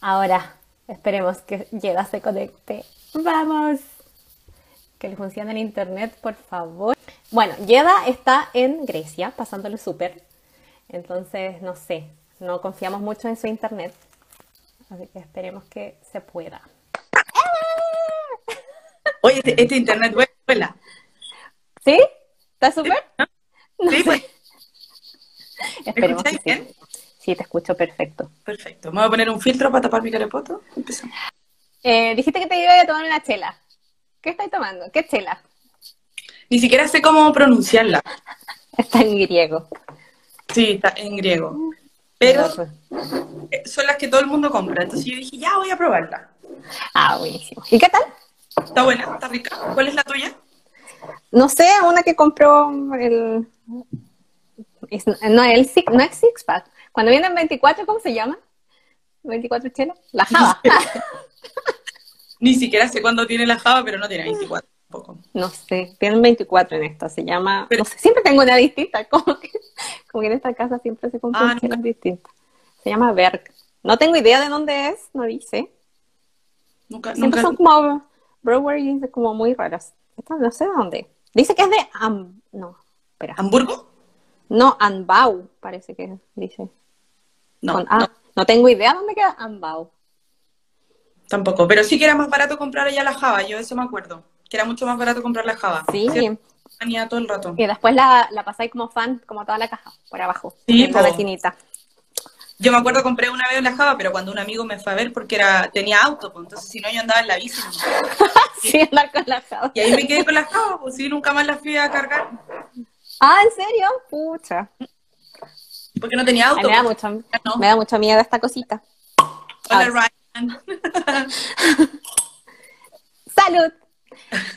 Ahora, esperemos que Yeda se conecte. ¡Vamos! Que le funcione el internet, por favor. Bueno, Yeda está en Grecia, pasándolo súper. Entonces, no sé, no confiamos mucho en su internet. Así que esperemos que se pueda. Oye, este, este internet vuela. ¿Sí? ¿Está súper? No Sí, sé. pues, ¿me Esperemos que sí. Sí, te escucho perfecto. Perfecto. Me voy a poner un filtro para tapar mi carepoto. Empezamos. Eh, dijiste que te iba a tomar una chela. ¿Qué estás tomando? ¿Qué chela? Ni siquiera sé cómo pronunciarla. Está en griego. Sí, está en griego. Pero eh, son las que todo el mundo compra. Entonces yo dije, ya voy a probarla. Ah, buenísimo. ¿Y qué tal? Está buena, está rica. ¿Cuál es la tuya? No sé, una que compró el... no, el six, no es Six Pack. Cuando vienen 24, ¿cómo se llama? 24 chelas. La Java. Ni siquiera sé cuándo tiene la Java, pero no tiene 24 tampoco. No sé, tienen 24 en esta. Se llama... Pero- no sé, siempre tengo una distinta. Como que, como que en esta casa siempre se compran Ah, no. chelas distintas. Se llama Berg. No tengo idea de dónde es, no dice. Nunca, Siempre nunca. son como breweries como muy raras. Esta no sé de dónde. Dice que es de Am... No, espera. ¿Hamburgo? No, Anbau, parece que dice. No, Con A. no, No. tengo idea dónde queda Anbau. tampoco. Pero sí que era más barato comprar allá la Java, yo eso me acuerdo. Que era mucho más barato comprar la Java. Sí. Venía todo el rato. Y después la, la pasáis como fan, como toda la caja, por abajo. Sí, en la maquinita. Yo me acuerdo compré una vez la Java, pero cuando un amigo me fue a ver porque era tenía auto, pues, entonces si no yo andaba en la bici. nomás. Sí, andar con la Java. Y ahí me quedé con la Java, pues sí, nunca más la fui a cargar. Ah, ¿en serio? Pucha. Porque no tenía Ay, auto. me, da pues. mucho, no. me da mucho miedo esta cosita. Hola, Ryan. ¡Salud!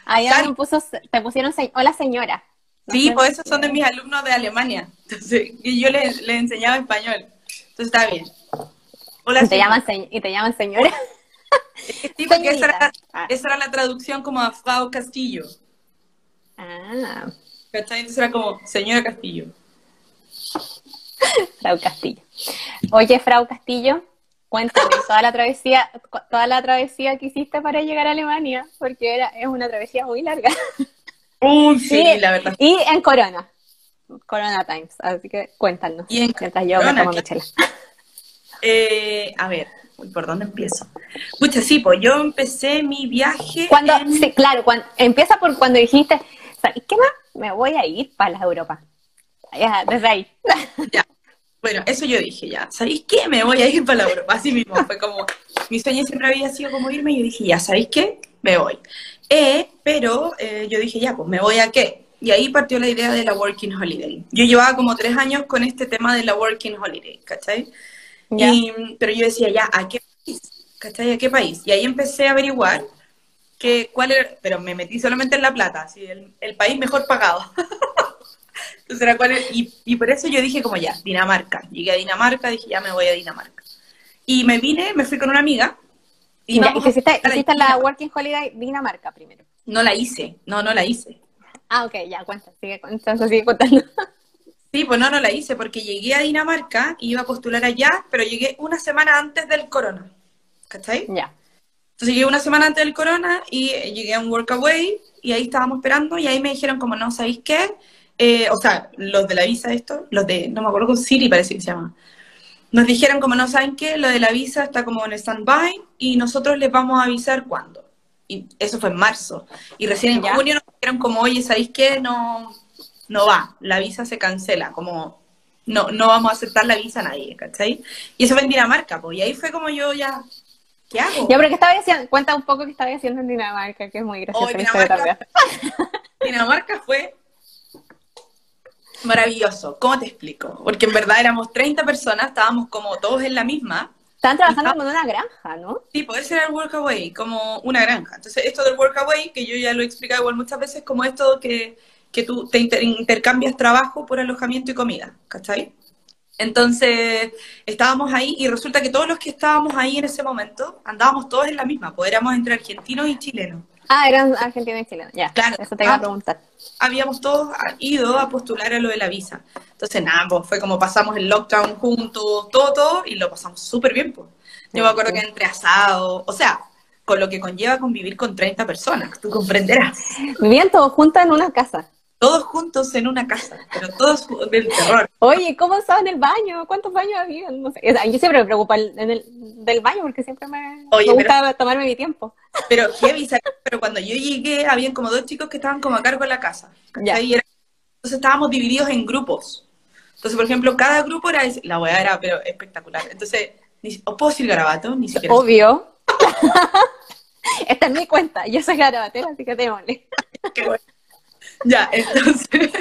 Ahí me puso, te pusieron, se- hola señora. No Sí, pues esos son de mis alumnos de Alemania. Entonces, y yo les, les enseñaba español. Entonces está bien. Hola, Y te, señora. llaman, y te llaman señora. Sí, porque esa era. Ah. esa era la traducción como a Frau Castillo. Ah. Entonces era como señora Castillo. Frau Castillo. Oye, Frau Castillo, cuéntame toda la travesía, toda la travesía que hiciste para llegar a Alemania, porque era, es una travesía muy larga. Uh, sí, Y- la verdad. Y en Corona. Corona Times, así que cuéntanos. Y en mientras yo Corona, me tomo mi chela. Eh, a ver, ¿por dónde empiezo? Pucha, sí, pues yo empecé mi viaje. Cuando, en- sí, claro, cuando, empieza por cuando dijiste, ¿sabes qué más? Me voy a ir para la Europa. Ya, desde ahí. Ya. Bueno, eso yo dije ya. ¿Sabéis qué? Me voy a ir para la Europa. Así mismo. Fue como. Mi sueño siempre había sido como irme y yo dije, ya, ¿sabéis qué? Me voy. Eh, pero eh, yo dije, ya, pues me voy a qué. Y ahí partió la idea de la Working Holiday. Yo llevaba como tres años con este tema de la Working Holiday, ¿cachai? Y, pero yo decía, ya, ¿a qué país? ¿Cachai? ¿A qué país? Y ahí empecé a averiguar que, cuál era, pero me metí solamente en La Plata, así, el, el país mejor pagado. Entonces cuál era- y, y por eso yo dije como ya, Dinamarca. Llegué a Dinamarca, dije ya me voy a Dinamarca. Y me vine, me fui con una amiga. Y vamos te hiciste, a la Working Holiday Dinamarca primero. No la hice, no, no la hice. Ah, ok, ya, cuenta, sigue, entonces sigue contando. Sí, pues no, no la hice porque llegué a Dinamarca, iba a postular allá, pero llegué una semana antes del corona. ¿Cachai? ya. Entonces llegué una semana antes del corona y llegué a un workaway y ahí estábamos esperando y ahí me dijeron como, no, ¿sabéis qué? Eh, o sea, los de la visa esto, los de, no me acuerdo con Siri parece que se llama. Nos dijeron como, no saben qué, lo de la visa está como en stand-by y nosotros les vamos a avisar cuándo. Y eso fue en marzo. Y recién en Ya. junio nos dijeron como, oye, ¿sabéis qué? No, no va, la visa se cancela, como no, no vamos a aceptar la visa a nadie, ¿cachai? Y eso fue en Dinamarca, pues, y ahí fue como yo ya, ¿qué hago? Ya, pero ¿qué estaba haciendo? Cuenta un poco qué estaba haciendo en Dinamarca, que es muy gracioso. Oh, Dinamarca. Dinamarca fue maravilloso. ¿Cómo te explico? Porque en verdad éramos 30 personas, estábamos como todos en la misma. Estaban trabajando como en una granja, ¿no? Sí, ese era el workaway, como una granja. Entonces, esto del workaway, que yo ya lo he explicado igual muchas veces, como esto que, que tú te inter- intercambias trabajo por alojamiento y comida, ¿cachai? Entonces, estábamos ahí y resulta que todos los que estábamos ahí en ese momento andábamos todos en la misma, pues éramos entre argentinos y chilenos. Ah, eran argentinos y chilenos, ya. Claro. Eso te iba a Ah. preguntar. habíamos todos ido a postular a lo de la visa. Entonces, nada, pues fue como pasamos el lockdown juntos, todo, todo, y lo pasamos súper bien, pues. Yo me acuerdo que entre asado, o sea, con lo que conlleva convivir con 30 personas, tú comprenderás. Vivían todos juntos en una casa. Todos juntos en una casa, pero todos del terror. Oye, ¿cómo estaba en el baño? ¿Cuántos baños había? No sé. Yo siempre me preocupo en el, del baño porque siempre me, me gusta tomarme mi tiempo. Pero, pero cuando yo llegué, habían como dos chicos que estaban como a cargo de la casa. Ya. entonces estábamos divididos en grupos. Entonces, por ejemplo, cada grupo era, la weá era pero espectacular. Entonces, ¿os puedo decir garabato? Ni siquiera. Obvio. Esta es mi cuenta, yo soy garabatera, así que te Qué bueno. Ya, entonces,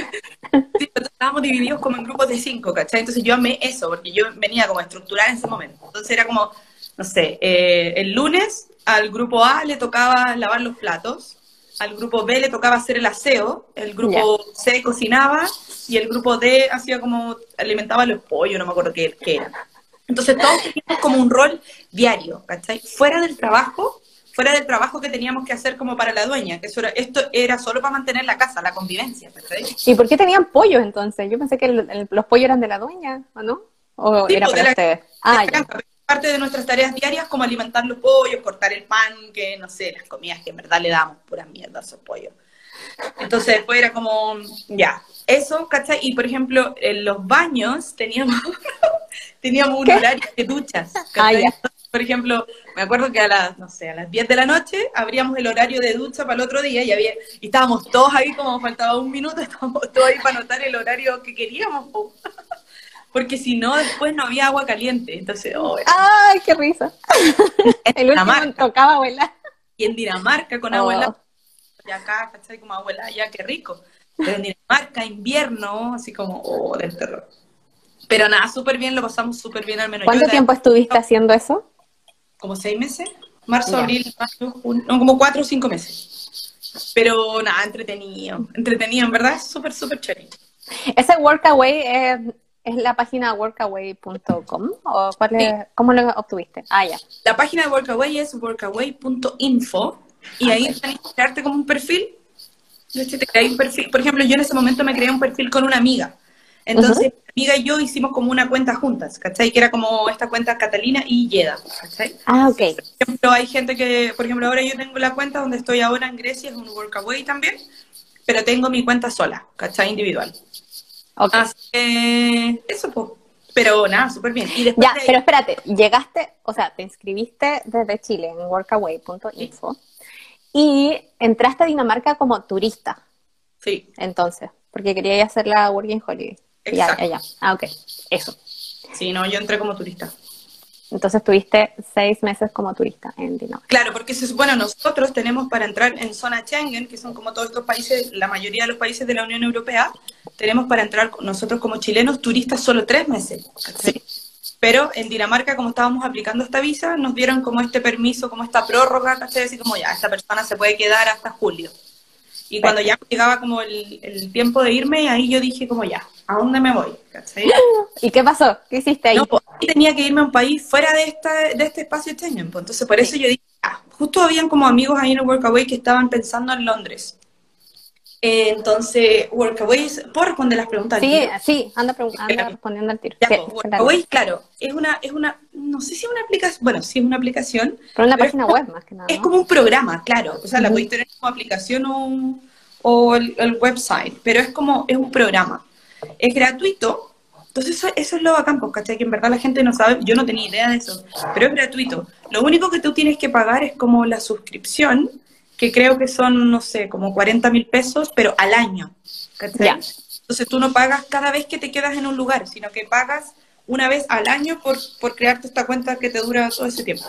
estábamos divididos como en grupos de cinco, ¿cachai? Entonces yo amé eso, porque yo venía como a estructurar en ese momento. Entonces era como, no sé, eh, el lunes al grupo A le tocaba lavar los platos, al grupo B le tocaba hacer el aseo, el grupo C cocinaba y el grupo D hacía como, alimentaba los pollos, no me acuerdo qué, qué era. Entonces todos teníamos como un rol diario, ¿cachai? Fuera del trabajo, fuera del trabajo que teníamos que hacer como para la dueña, que eso esto era solo para mantener la casa, la convivencia. ¿Y por qué tenían pollos entonces? Yo pensé que los pollos eran de la dueña, ¿o no? ¿O era pues, para ustedes? Ah, ya. Parte de nuestras tareas diarias como alimentar los pollos, cortar el pan, que no sé, las comidas que en verdad le damos pura mierda a esos pollos. Entonces después era como, ya, eso, ¿cachai? Y por ejemplo, en los baños teníamos, teníamos un horario de duchas. Ah, por ejemplo, me acuerdo que a las, no sé, a las 10 de la noche abríamos el horario de ducha para el otro día y, había, y estábamos todos ahí, como faltaba un minuto, estábamos todos ahí para anotar el horario que queríamos. Porque si no, después no había agua caliente. Entonces, oh, ¡Ay, qué risa! el último tocaba abuela. Y en Dinamarca con abuela, oh. y acá, ¿cachai? Como abuela, ya qué rico. Pero en Dinamarca, invierno, así como, oh, del terror. Pero nada, súper bien, lo pasamos súper bien al menos. ¿Cuánto tiempo estuviste haciendo eso? Como seis meses, marzo, abril, mayo, junio, no, como cuatro o cinco meses. Pero nada, entretenido, entretenido, en verdad es súper, súper chévere. ¿Ese Workaway es, es la página workaway.com o cuál cómo lo obtuviste? Ah, ya. La página de Workaway es workaway.info y ahí tienes que crearte como un perfil. Te un perfil. Por ejemplo, yo en ese momento me creé un perfil con una amiga. Entonces, amiga y yo hicimos como una cuenta juntas, ¿cachai? Que era como esta cuenta Catalina y Yeda, ¿cachai? Ah, ok. Por ejemplo, hay gente que, por ejemplo, ahora yo tengo la cuenta donde estoy ahora en Grecia, es un workaway también, pero tengo mi cuenta sola, ¿cachai? Individual. Ok. Así que, eso, pues. Pero nada, súper bien. Y ya, pero espérate, llegaste, o sea, te inscribiste desde Chile en workaway.info y entraste a Dinamarca como turista. Sí. Entonces, porque quería hacer la Working Holiday. Ya, ya, ya. Ah, ok. Eso. Sí, no, yo entré como turista. Entonces tuviste seis meses como turista en Dinamarca. Claro, porque bueno, nosotros tenemos para entrar en zona Schengen, que son como todos estos países, la mayoría de los países de la Unión Europea, tenemos para entrar nosotros como chilenos turistas solo tres meses. Sí. Pero en Dinamarca, como estábamos aplicando esta visa, nos dieron como este permiso, como esta prórroga, ¿cachai? Así como ya, esta persona se puede quedar hasta julio. Y cuando ya llegaba como el, el, tiempo de irme, ahí yo dije como ya, ¿a dónde me voy? ¿Y qué pasó? ¿Qué hiciste ahí? No, pues, tenía que irme a un país fuera de, esta, de este espacio Schengen. Pues, entonces por eso yo dije, ah, justo habían como amigos ahí en el Workaway que estaban pensando en Londres. Eh, entonces, Workaway, ¿puedo responder las preguntas? Sí, sí, anda, anda respondiendo al tiro. Ya, pues, Workaway, claro, es una, es una, no sé si es una aplicación, bueno, sí es una aplicación. Pero una página web más que nada. Es como un programa, claro, o sea, la podéis tener como aplicación o, o el, website, pero es como, es un programa. Es gratuito, entonces eso, eso es lo bacán, pues, ¿cachai? Que en verdad la gente no sabe, yo no tenía idea de eso, pero es gratuito. Lo único que tú tienes que pagar es como la suscripción, que creo que son, no sé, como 40 mil pesos, pero al año. Entonces tú no pagas cada vez que te quedas en un lugar, sino que pagas una vez al año por, por crearte esta cuenta que te dura todo ese tiempo.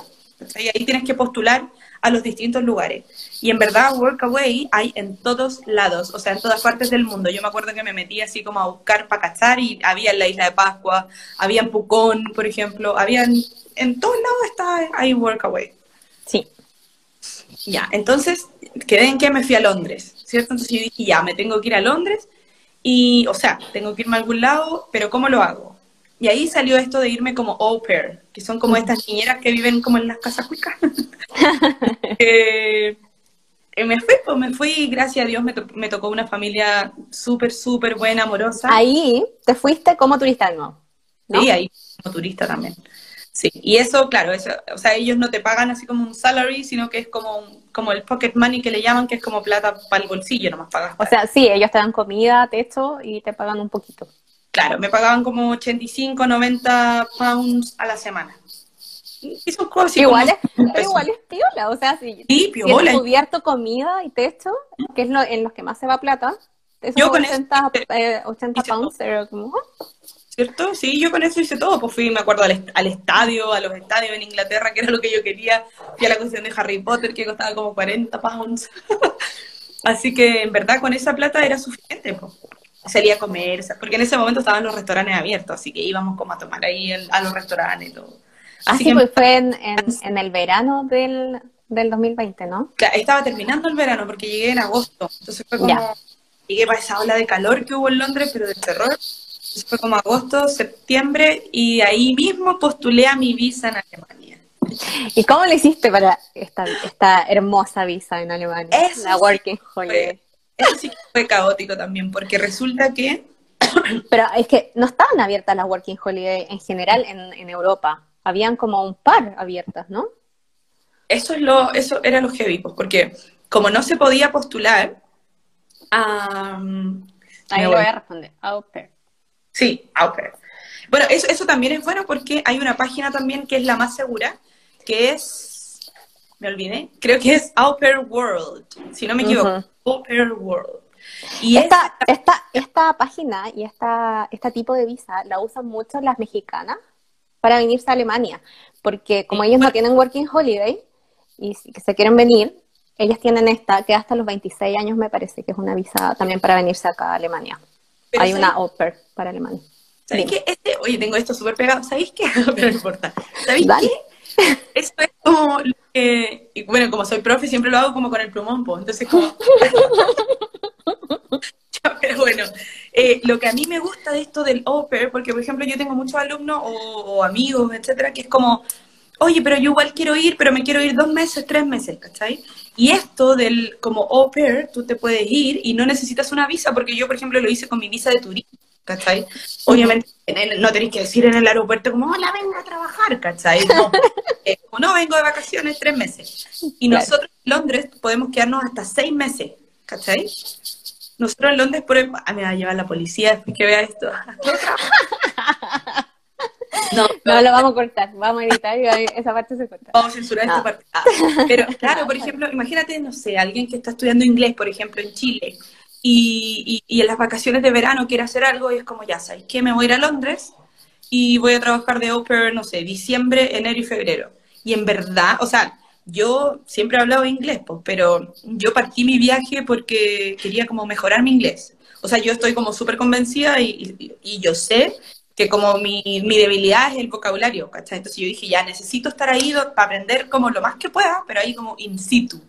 Y ahí tienes que postular a los distintos lugares. Y en verdad, Workaway hay en todos lados, o sea, en todas partes del mundo. Yo me acuerdo que me metí así como a buscar para cachar y había en la isla de Pascua, había en Pucón, por ejemplo, había en, todos lados está ahí Workaway. Sí. Ya, entonces quedé en que me fui a Londres, ¿cierto? Entonces yo dije, ya, me tengo que ir a Londres y, o sea, tengo que irme a algún lado, pero ¿cómo lo hago? Y ahí salió esto de irme como au pair, que son como estas niñeras que viven como en las casas cuicas. eh, me fui, pues me fui, gracias a Dios me, to- me tocó una familia súper, súper buena, amorosa. Ahí te fuiste como turista nuevo, ¿no? Sí, ahí como turista también. Sí, y eso, claro, eso, o sea, ellos no te pagan así como un salary, sino que es como, un- como el pocket money que le llaman, que es como plata para el bolsillo, nomás pagas. O sea, sí, ellos te dan comida, techo y te pagan un poquito. Claro, me pagaban como 85, 90 pounds a la semana. Y son cosas igual, es, como- igual es piola, o sea, si Sí, piola. cubierto comida y techo, que es lo, en los que más se va plata, esos Yo con eso 80, hice- eh, 80 hice pounds, como, ¿Cierto? Sí, yo con eso hice todo. Pues fui, me acuerdo, al, est- al estadio, a los estadios en Inglaterra, que era lo que yo quería. Fui a la cuestión de Harry Potter, que costaba como 40 pounds. Así que, en verdad, con esa plata era suficiente. Pues. Salía a comer, porque en ese momento estaban los restaurantes abiertos, así que íbamos como a tomar ahí el- a los restaurantes y todo. Así que, pues fue en, en, en el verano del, del 2020, ¿no? claro, estaba terminando el verano, porque llegué en agosto. Entonces fue como, Ya. llegué para esa ola de calor que hubo en Londres, pero de terror. Fue como agosto, septiembre, y ahí mismo postulé a mi visa en Alemania. ¿Y cómo le hiciste para esta, esta hermosa visa en Alemania? Eso la Working Holiday. Eso sí que fue caótico también, porque resulta que Pero es que no estaban abiertas las Working Holiday en general en, en Europa. Habían como un par abiertas, ¿no? eso es lo, eso era lo heavy, pues, porque como no se podía postular, am, Ahí voy voy. a responder. Au pair. Sí, au pair. Bueno, eso, eso también es bueno porque hay una página también que es la más segura, que es, me olvidé, creo que es Au Pair World, si no me equivoco, Pair World. Y Esta, esta, esta página y esta, este tipo de visa la usan mucho las mexicanas para venirse a Alemania, porque como ellos no tienen Working Holiday y si- que se quieren venir, ellas tienen esta, que hasta los 26 años me parece que es una visa también para venirse acá a Alemania. Pero Hay ¿sabes- una pair para Alemania. ¿Sabéis qué? Este, oye, tengo esto súper pegado. ¿Sabéis qué? Pero no importa. ¿Sabéis Dale. qué? Esto es como lo que- y bueno, como soy profe, siempre lo hago como con el plumón, pues. Entonces, como. Pero bueno, eh, lo que a mí me gusta de esto del au pair, porque por ejemplo yo tengo muchos alumnos o, o amigos, etcétera, que es como, oye, pero yo igual quiero ir, pero me quiero ir dos meses, tres meses, ¿cachai? Y esto del como au pair, tú te puedes ir y no necesitas una visa, porque yo, por ejemplo, lo hice con mi visa de turismo, ¿cachai? Obviamente en el- no tenéis que decir en el aeropuerto como, hola, vengo a trabajar, ¿cachai? No, eh, como, no, vengo de vacaciones tres meses. Y Claro. nosotros en Londres podemos quedarnos hasta seis meses, ¿cachai? Nosotros en Londres, por ejemplo, ah, me va a llevar la policía después que vea esto. No, No lo vamos a cortar, vamos a editar y esa parte se corta. Vamos a censurar esta Ah. parte. Ah, Pero claro, por ejemplo, imagínate, no sé, alguien que está estudiando inglés, por ejemplo, en Chile, y, y- y en las vacaciones de verano quiere hacer algo y es como, ya sabes que me voy a ir a Londres y voy a trabajar de au pair, no sé, diciembre, enero y febrero. Y en verdad, o sea, yo siempre he hablado inglés, pues, pero yo partí mi viaje porque quería como mejorar mi inglés. O sea, yo estoy como súper convencida y, y- y yo sé que como mi, mi debilidad es el vocabulario, ¿cachai? Entonces yo dije, ya, necesito estar ahí para aprender como lo más que pueda, pero ahí como in situ,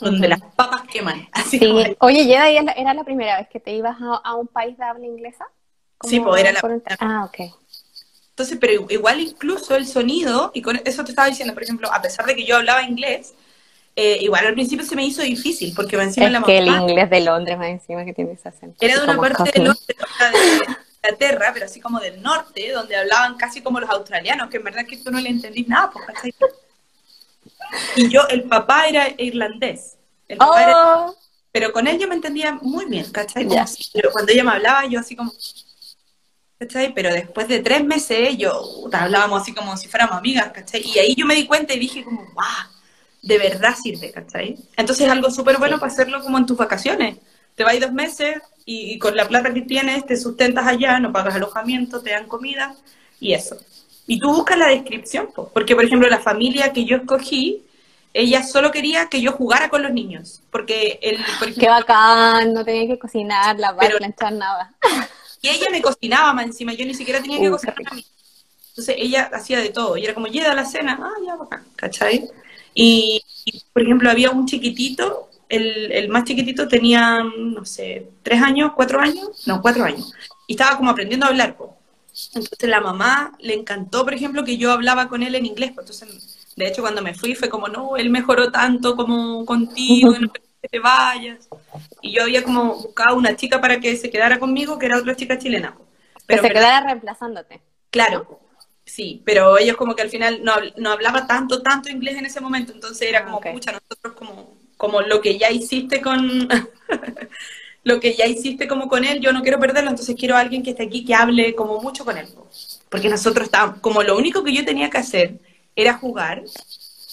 donde las papas queman. Así como Sí. Oye, Yeda, ¿y es la- ¿era la primera vez que te ibas a, a un país de habla inglesa? Sí, Como pues, era la primera. Ah, ok. Entonces, pero igual incluso el sonido, y con eso te estaba diciendo, por ejemplo, a pesar de que yo hablaba inglés, eh, igual al principio se me hizo difícil, porque encima Es la que el mamá inglés de Londres más encima que tiene ese acento. era de una como parte de. Londres, Inglaterra, pero así como del norte, donde hablaban casi como los australianos, que en verdad que tú no le entendís nada, ¿cachai? Y yo, el papá era irlandés. El papá era- Oh, pero con él yo me entendía muy bien, ¿cachai? Pero cuando ella me hablaba, yo así como... ¿Cachai? Pero después de tres meses, yo hablábamos así como si fuéramos amigas, ¿cachai? Y ahí yo me di cuenta y dije como, ¡guau! De verdad sirve, ¿cachai? Entonces es algo súper bueno para hacerlo como en tus vacaciones. Te vas dos meses y, y con la plata que tienes te sustentas allá, no pagas alojamiento, te dan comida y eso. Y tú buscas la descripción, po, porque por ejemplo la familia que yo escogí, ella solo quería que yo jugara con los niños, porque el, por qué bacán, no tenía que cocinar, lavar, Pero- planchar nada. Y ella me cocinaba más encima, yo ni siquiera tenía que Uh, cocinar a mí. Entonces ella hacía de todo, y era como, llega a la cena, ah, ya, bacán, ¿cachai? Y, y, por ejemplo, había un chiquitito, el, el más chiquitito tenía, no sé, tres años, cuatro años, no, cuatro años, y estaba como aprendiendo a hablar, po. Entonces la mamá le encantó, por ejemplo, que yo hablaba con él en inglés, pues entonces, de hecho, cuando me fui fue como, no, él mejoró tanto como contigo, no que te vayas. Y yo había como buscado una chica para que se quedara conmigo, que era otra chica chilena. Pero que se quedara reemplazándote. Claro, sí, pero ellos como que al final no, no hablaba tanto, tanto inglés en ese momento, entonces era ah, como, pucha, nosotros como, como lo que ya hiciste con... lo que ya hiciste como con él, yo no quiero perderlo, entonces quiero a alguien que esté aquí que hable como mucho con él. Porque nosotros estábamos, como lo único que yo tenía que hacer era jugar,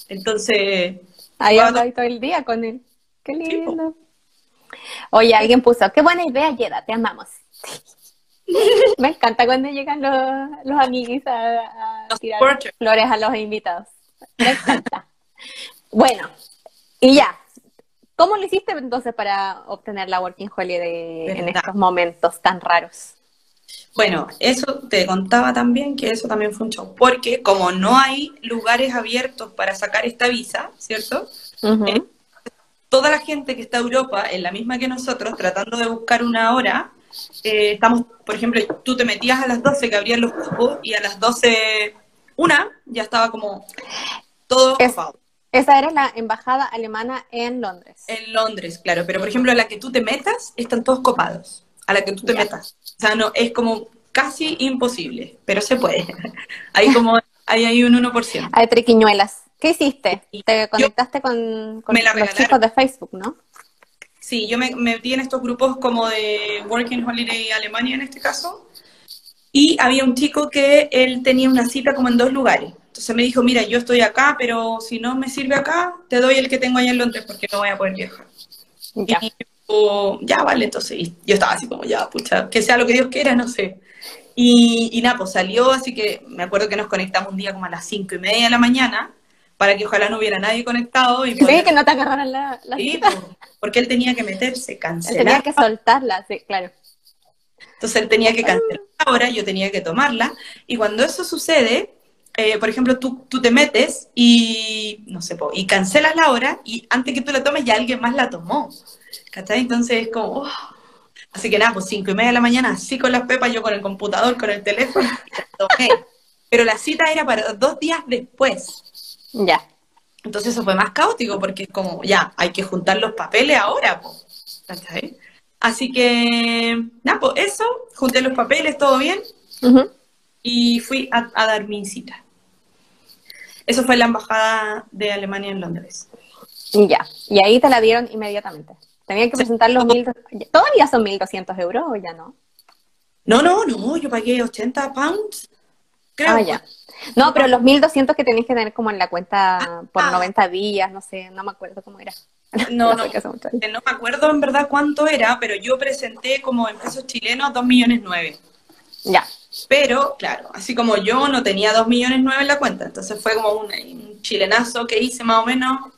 entonces... Ahí hablaba todo el día con él. Qué lindo. Oye, alguien puso, qué buena idea, Yeda, te amamos. Me encanta cuando llegan los, los amiguis a, tirar flores a los invitados. Me encanta. bueno, y ya, ¿Cómo lo hiciste entonces para obtener la Working Holiday en estos momentos tan raros? Bueno, eso te contaba también que eso también fue un show, porque como no hay lugares abiertos para sacar esta visa, ¿cierto? Eh, toda la gente que está en Europa, en la misma que nosotros, tratando de buscar una hora, eh, estamos, por ejemplo, tú te metías a las 12 que abrían los cupos y a las 12, una, ya estaba como todo ocupado. Esa era la embajada alemana en Londres. En Londres, claro, pero por ejemplo a la que tú te metas están todos copados, a la que tú te metas. O sea, no, es como casi imposible, pero se puede. hay como, hay, hay un 1%. Hay triquiñuelas. ¿Qué hiciste? Te conectaste con, los chicos de Facebook, ¿no? Sí, yo me, me metí en estos grupos como de Working Holiday Alemania en este caso, y había un chico que él tenía una cita como en dos lugares. Entonces me dijo, mira, yo estoy acá, pero si no me sirve acá, te doy el que tengo allá en Londres porque no voy a poder viajar. Ya. Y yo, ya, vale, entonces yo estaba así como, ya, pucha, que sea lo que Dios quiera, no sé. Y, y nada, pues salió, así que me acuerdo que nos conectamos un día como a las cinco y media de la mañana, para que ojalá no hubiera nadie conectado. Y sí, que no te agarraran la, la sí, pues, porque él tenía que meterse, cancelar. tenía que soltarla, sí, claro. Entonces él tenía que cancelar ahora, yo tenía que tomarla, y cuando eso sucede, eh, por ejemplo, tú, tú, te metes y, no sé, y cancelas la hora y antes que tú la tomes ya alguien más la tomó. ¿Cachai? Entonces es como, oh. así que nada, pues cinco y media de la mañana, así con las pepas, yo con el computador, con el teléfono, tomé. Pero la cita era para dos días después. Ya. Entonces eso fue más caótico porque es como, ya, hay que juntar los papeles ahora, pues. ¿Cachai? Así que, nada, pues eso, junté los papeles, todo bien. Y fui a, a dar mi cita. Eso fue la embajada de Alemania en Londres. Ya, y ahí te la dieron inmediatamente. Tenían que presentar los mil... ¿Todavía son 1.200 euros o ya no? No, no, no, yo pagué 80 pounds. Creo. Ah, ya. No, pero los 1.200 que tenéis que tener como en la cuenta por 90 ah. días, no sé, no me acuerdo cómo era. No, no, no, no me acuerdo en verdad cuánto era, pero yo presenté como en pesos chilenos 2 millones 9. Ya. Pero, claro, así como yo no tenía 2 millones 9 en la cuenta, entonces fue como un, chilenazo que hice más o menos,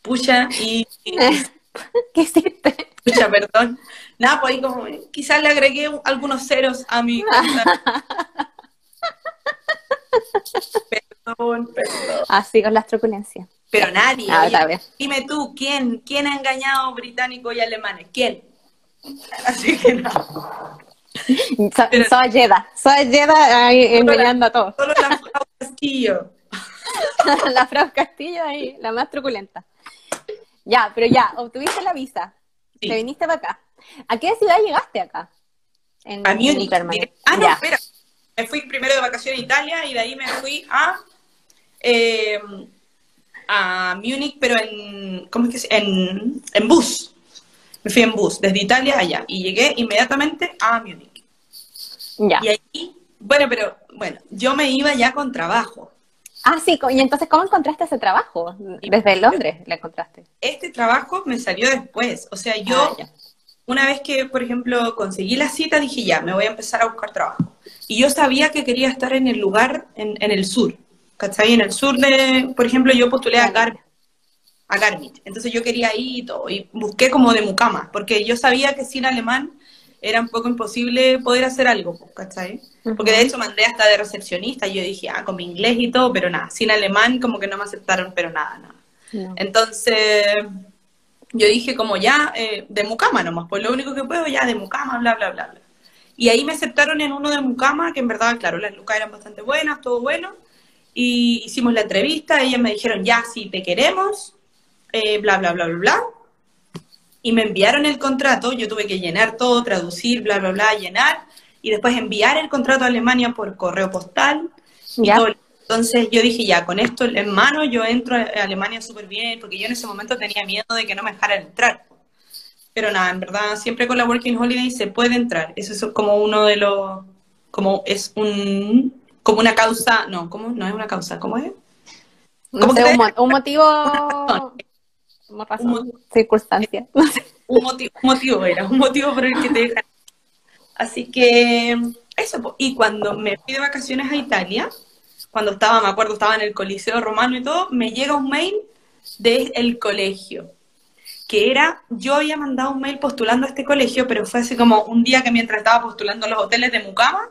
pucha, y... ¿Qué hiciste? Pucha, perdón. Nada, pues ahí como, quizás le agregué algunos ceros a mi cuenta. perdón, perdón. Así con las truculencias. Pero nadie. dime tú, ¿quién, ¿quién ha engañado británicos y alemanes? ¿Quién? Así que no. Soy Jeda, soy Jeda ahí engañando a todos. Solo la Frau Castillo. la Frau Castillo ahí, la más truculenta. Ya, pero ya, obtuviste la visa. Te viniste para acá. ¿A qué ciudad llegaste acá? En, a Múnich. ah, no, espera. Me fui primero de vacaciones a Italia y de ahí me fui a eh, a Múnich, pero en ¿cómo es que En, en bus me fui en bus desde Italia allá y llegué inmediatamente a Múnich. Ya. Y ahí, bueno, pero bueno, yo me iba ya con trabajo. Ah, sí, y entonces, ¿cómo encontraste ese trabajo? Desde Londres le encontraste. Este trabajo me salió después, o sea, yo, ah, una vez que, por ejemplo, conseguí la cita, dije, ya, me voy a empezar a buscar trabajo. Y yo sabía que quería estar en el lugar, en, en el sur, ¿cachai? En el sur de, por ejemplo, yo postulé a Garmin a Garmisch. Entonces yo quería ir y todo, y busqué como de mucama, porque yo sabía que sin alemán era un poco imposible poder hacer algo, ¿cachai? Porque de hecho mandé hasta de recepcionista, y yo dije, ah, con mi inglés y todo, pero nada, sin alemán como que no me aceptaron, pero nada, nada. Entonces yo dije como ya, eh, de mucama nomás, pues lo único que puedo ya de mucama, bla, bla, bla, bla. Y ahí me aceptaron en uno de mucama, que en verdad, claro, las lucas eran bastante buenas, todo bueno, y hicimos la entrevista, ellas me dijeron, ya, si te queremos, eh, bla, bla, bla, bla, bla. y me enviaron el contrato, yo tuve que llenar todo, traducir, bla, bla, bla, llenar, y después enviar el contrato a Alemania por correo postal. y Ya. todo. Entonces yo dije, ya, con esto en mano yo entro a Alemania súper bien, porque yo en ese momento tenía miedo de que no me dejaran entrar. Pero nada, en verdad, siempre con la Working Holiday se puede entrar. Eso es como uno de los, como es un, como una causa, no, ¿cómo? No es una causa, ¿cómo es? No ¿Cómo sé, que un, te- mo- un motivo. Como razón, mo- circunstancia. No sé. un motivo, un motivo era, un motivo por el que te dejan. Así que eso, y cuando me fui de vacaciones a Italia, cuando estaba, me acuerdo, estaba en el Coliseo Romano y todo, me llega un mail del colegio, que era, yo había mandado un mail postulando a este colegio, pero fue así como un día que mientras estaba postulando a los hoteles de Mucama,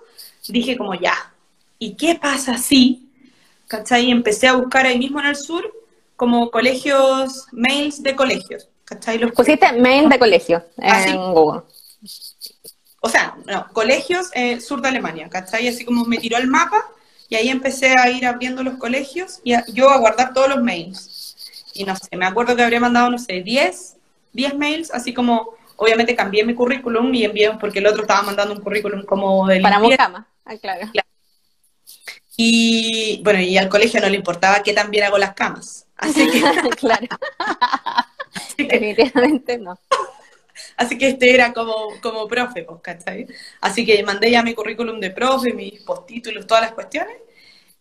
dije como ya, ¿y qué pasa si, cachai? Y empecé a buscar ahí mismo en el sur como colegios, mails de colegios, cachai? Los Pusiste mail de colegio en Ah, sí. Google. o sea, no, colegios eh, sur de Alemania, ¿cachai? Así como me tiró el mapa y ahí empecé a ir abriendo los colegios y a- yo a guardar todos los mails. Y no sé, me acuerdo que habría mandado, no sé, 10, 10 mails, así como, obviamente cambié mi currículum y envié, porque el otro estaba mandando un currículum como de Para. Mucama. Ah, claro. Y bueno, y al colegio no le importaba que también hago las camas. Así que, claro. así que Definitivamente no. Así que este era como, como profe, ¿cachai? Así que mandé ya mi currículum de profe, mis postítulos, todas las cuestiones,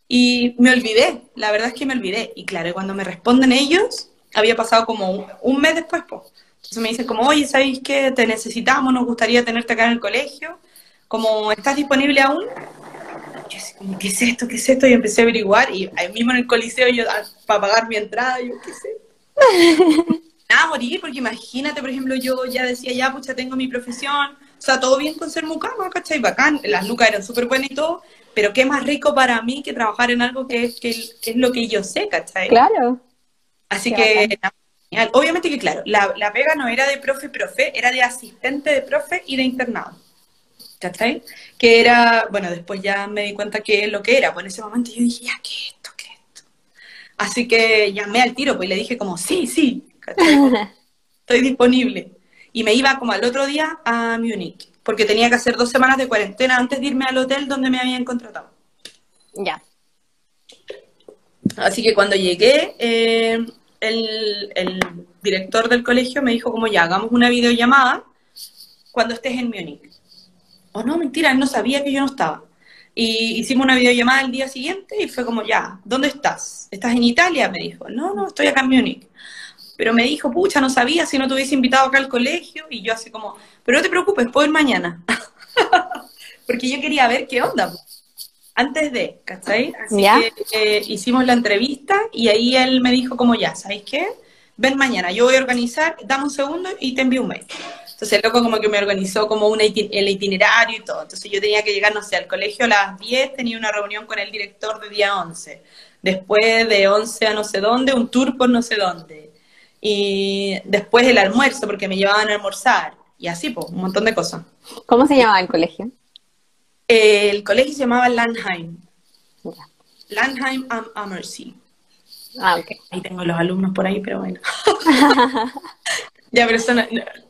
y me olvidé, la verdad es que me olvidé. Y claro, cuando me responden ellos, había pasado como un, un mes después, pues. Entonces me dicen como, oye, ¿sabéis qué? Te necesitamos, nos gustaría tenerte acá en el colegio, como, ¿estás disponible aún? Yo así como, ¿qué es esto? ¿Qué es esto? Y empecé a averiguar, y ahí mismo en el coliseo, yo, ah, para pagar mi entrada, yo, ¿qué es esto? nada, morir, porque imagínate, por ejemplo, yo ya decía, ya, pucha, tengo mi profesión, o sea, todo bien con ser mucama, ¿cachai? Bacán, las lucas eran súper buenas y todo, pero qué más rico para mí que trabajar en algo que es, que, que es lo que yo sé, ¿cachai? Claro. Así Qué que, nada, genial. obviamente que, claro, la, la pega no era de profe, profe, era de asistente de profe y de internado. ¿Cachai? Que era, bueno, después ya me di cuenta que es lo que era, pues en ese momento yo dije, ya, ¿qué es esto? ¿Qué es esto? Así que llamé al tiro, pues y le dije como, sí, sí, ¿cachai? estoy disponible. Y me iba como al otro día a Múnich, porque tenía que hacer dos semanas de cuarentena antes de irme al hotel donde me habían contratado. Ya. Así que cuando llegué, eh, el, el director del colegio me dijo como ya, hagamos una videollamada cuando estés en Múnich. Oh, no, mentira, él no sabía que yo no estaba. Y hicimos una videollamada el día siguiente y fue como, ya, ¿dónde estás? ¿Estás en Italia? Me dijo. No, no, estoy acá en Múnich. Pero me dijo, pucha, no sabía si no te hubiese invitado acá al colegio. Y yo así como, pero no te preocupes, puedo ir mañana. Porque yo quería ver qué onda. Antes de, ¿cachai? Así Ya. que eh, hicimos la entrevista y ahí él me dijo como, ya, ¿sabéis qué? Ven mañana, yo voy a organizar, dame un segundo y te envío un mail. Entonces el loco como que me organizó como iti- el itinerario y todo. Entonces yo tenía que llegar, no sé, al colegio a las 10, tenía una reunión con el director de día 11. Después de 11 a no sé dónde, un tour por no sé dónde. Y después el almuerzo, porque me llevaban a almorzar. Y así, pues, un montón de cosas. ¿Cómo se llamaba el colegio? El colegio se llamaba Landheim. Ya. Landheim am Ammersee. Ah, ok. Ahí tengo los alumnos por ahí, pero bueno. ya, pero eso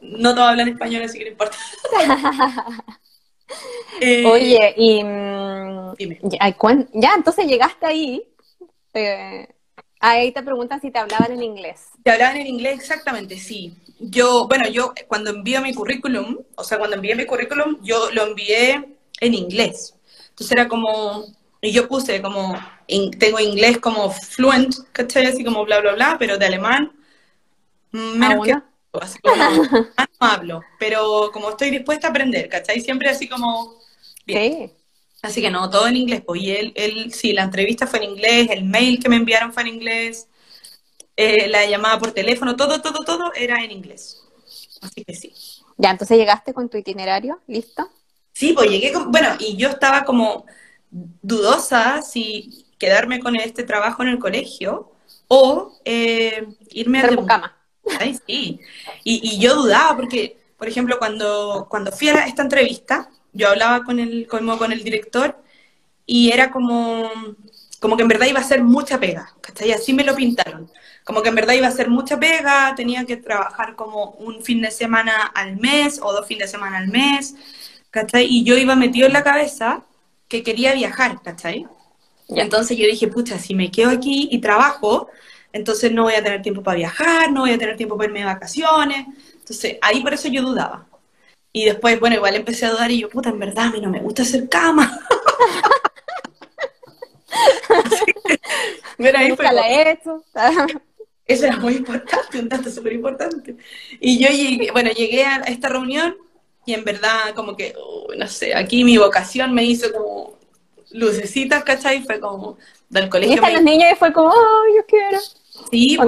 no, todos hablan español, así que no importa. Eh, Oye, y mm, Dime. ya, ¿cuán- ya, entonces llegaste ahí. te- ahí te preguntan si te hablaban en inglés. Te hablaban en inglés exactamente, sí. Yo, bueno, yo cuando envío mi currículum, o sea, cuando envié mi currículum, yo lo envié en inglés. Entonces era como, y yo puse como, in- tengo inglés como fluent, ¿cachai? Así como bla, bla, bla, pero de alemán, mm, menos que ¿Ah, así como, alemán no hablo, pero como estoy dispuesta a aprender, ¿cachai? Siempre así como, bien. Sí. Así que no, todo en inglés, pues, y él, él, sí, la entrevista fue en inglés, el mail que me enviaron fue en inglés, eh, la llamada por teléfono, todo, todo, todo era en inglés. Así que sí. Ya, entonces llegaste con tu itinerario, ¿listo? Sí, pues llegué con, bueno, y yo estaba como dudosa si quedarme con este trabajo en el colegio o eh, irme a Ser mucama. Ay, sí. Y, y yo dudaba porque, por ejemplo, cuando, cuando fui a esta entrevista, yo hablaba con el, como con el director y era como, como que en verdad iba a ser mucha pega, ¿cachai? Así me lo pintaron. Como que en verdad iba a ser mucha pega, tenía que trabajar como un fin de semana al mes o dos fines de semana al mes, ¿cachai? Y yo iba metido en la cabeza que quería viajar, ¿cachai? Y entonces yo dije, pucha, si me quedo aquí y trabajo, entonces no voy a tener tiempo para viajar, no voy a tener tiempo para irme de vacaciones. Entonces ahí por eso yo dudaba. Y después, bueno, igual empecé a dudar y yo, puta, en verdad a mí no me gusta hacer cama. Mira, ahí fue. Eso era muy importante, un dato súper importante. Y yo llegué, bueno, llegué a esta reunión y en verdad como que, no sé, aquí mi vocación me hizo como lucecitas, ¿cachai? Fue como del colegio. Y están los niños y fue como, oh, yo quiero. Sí,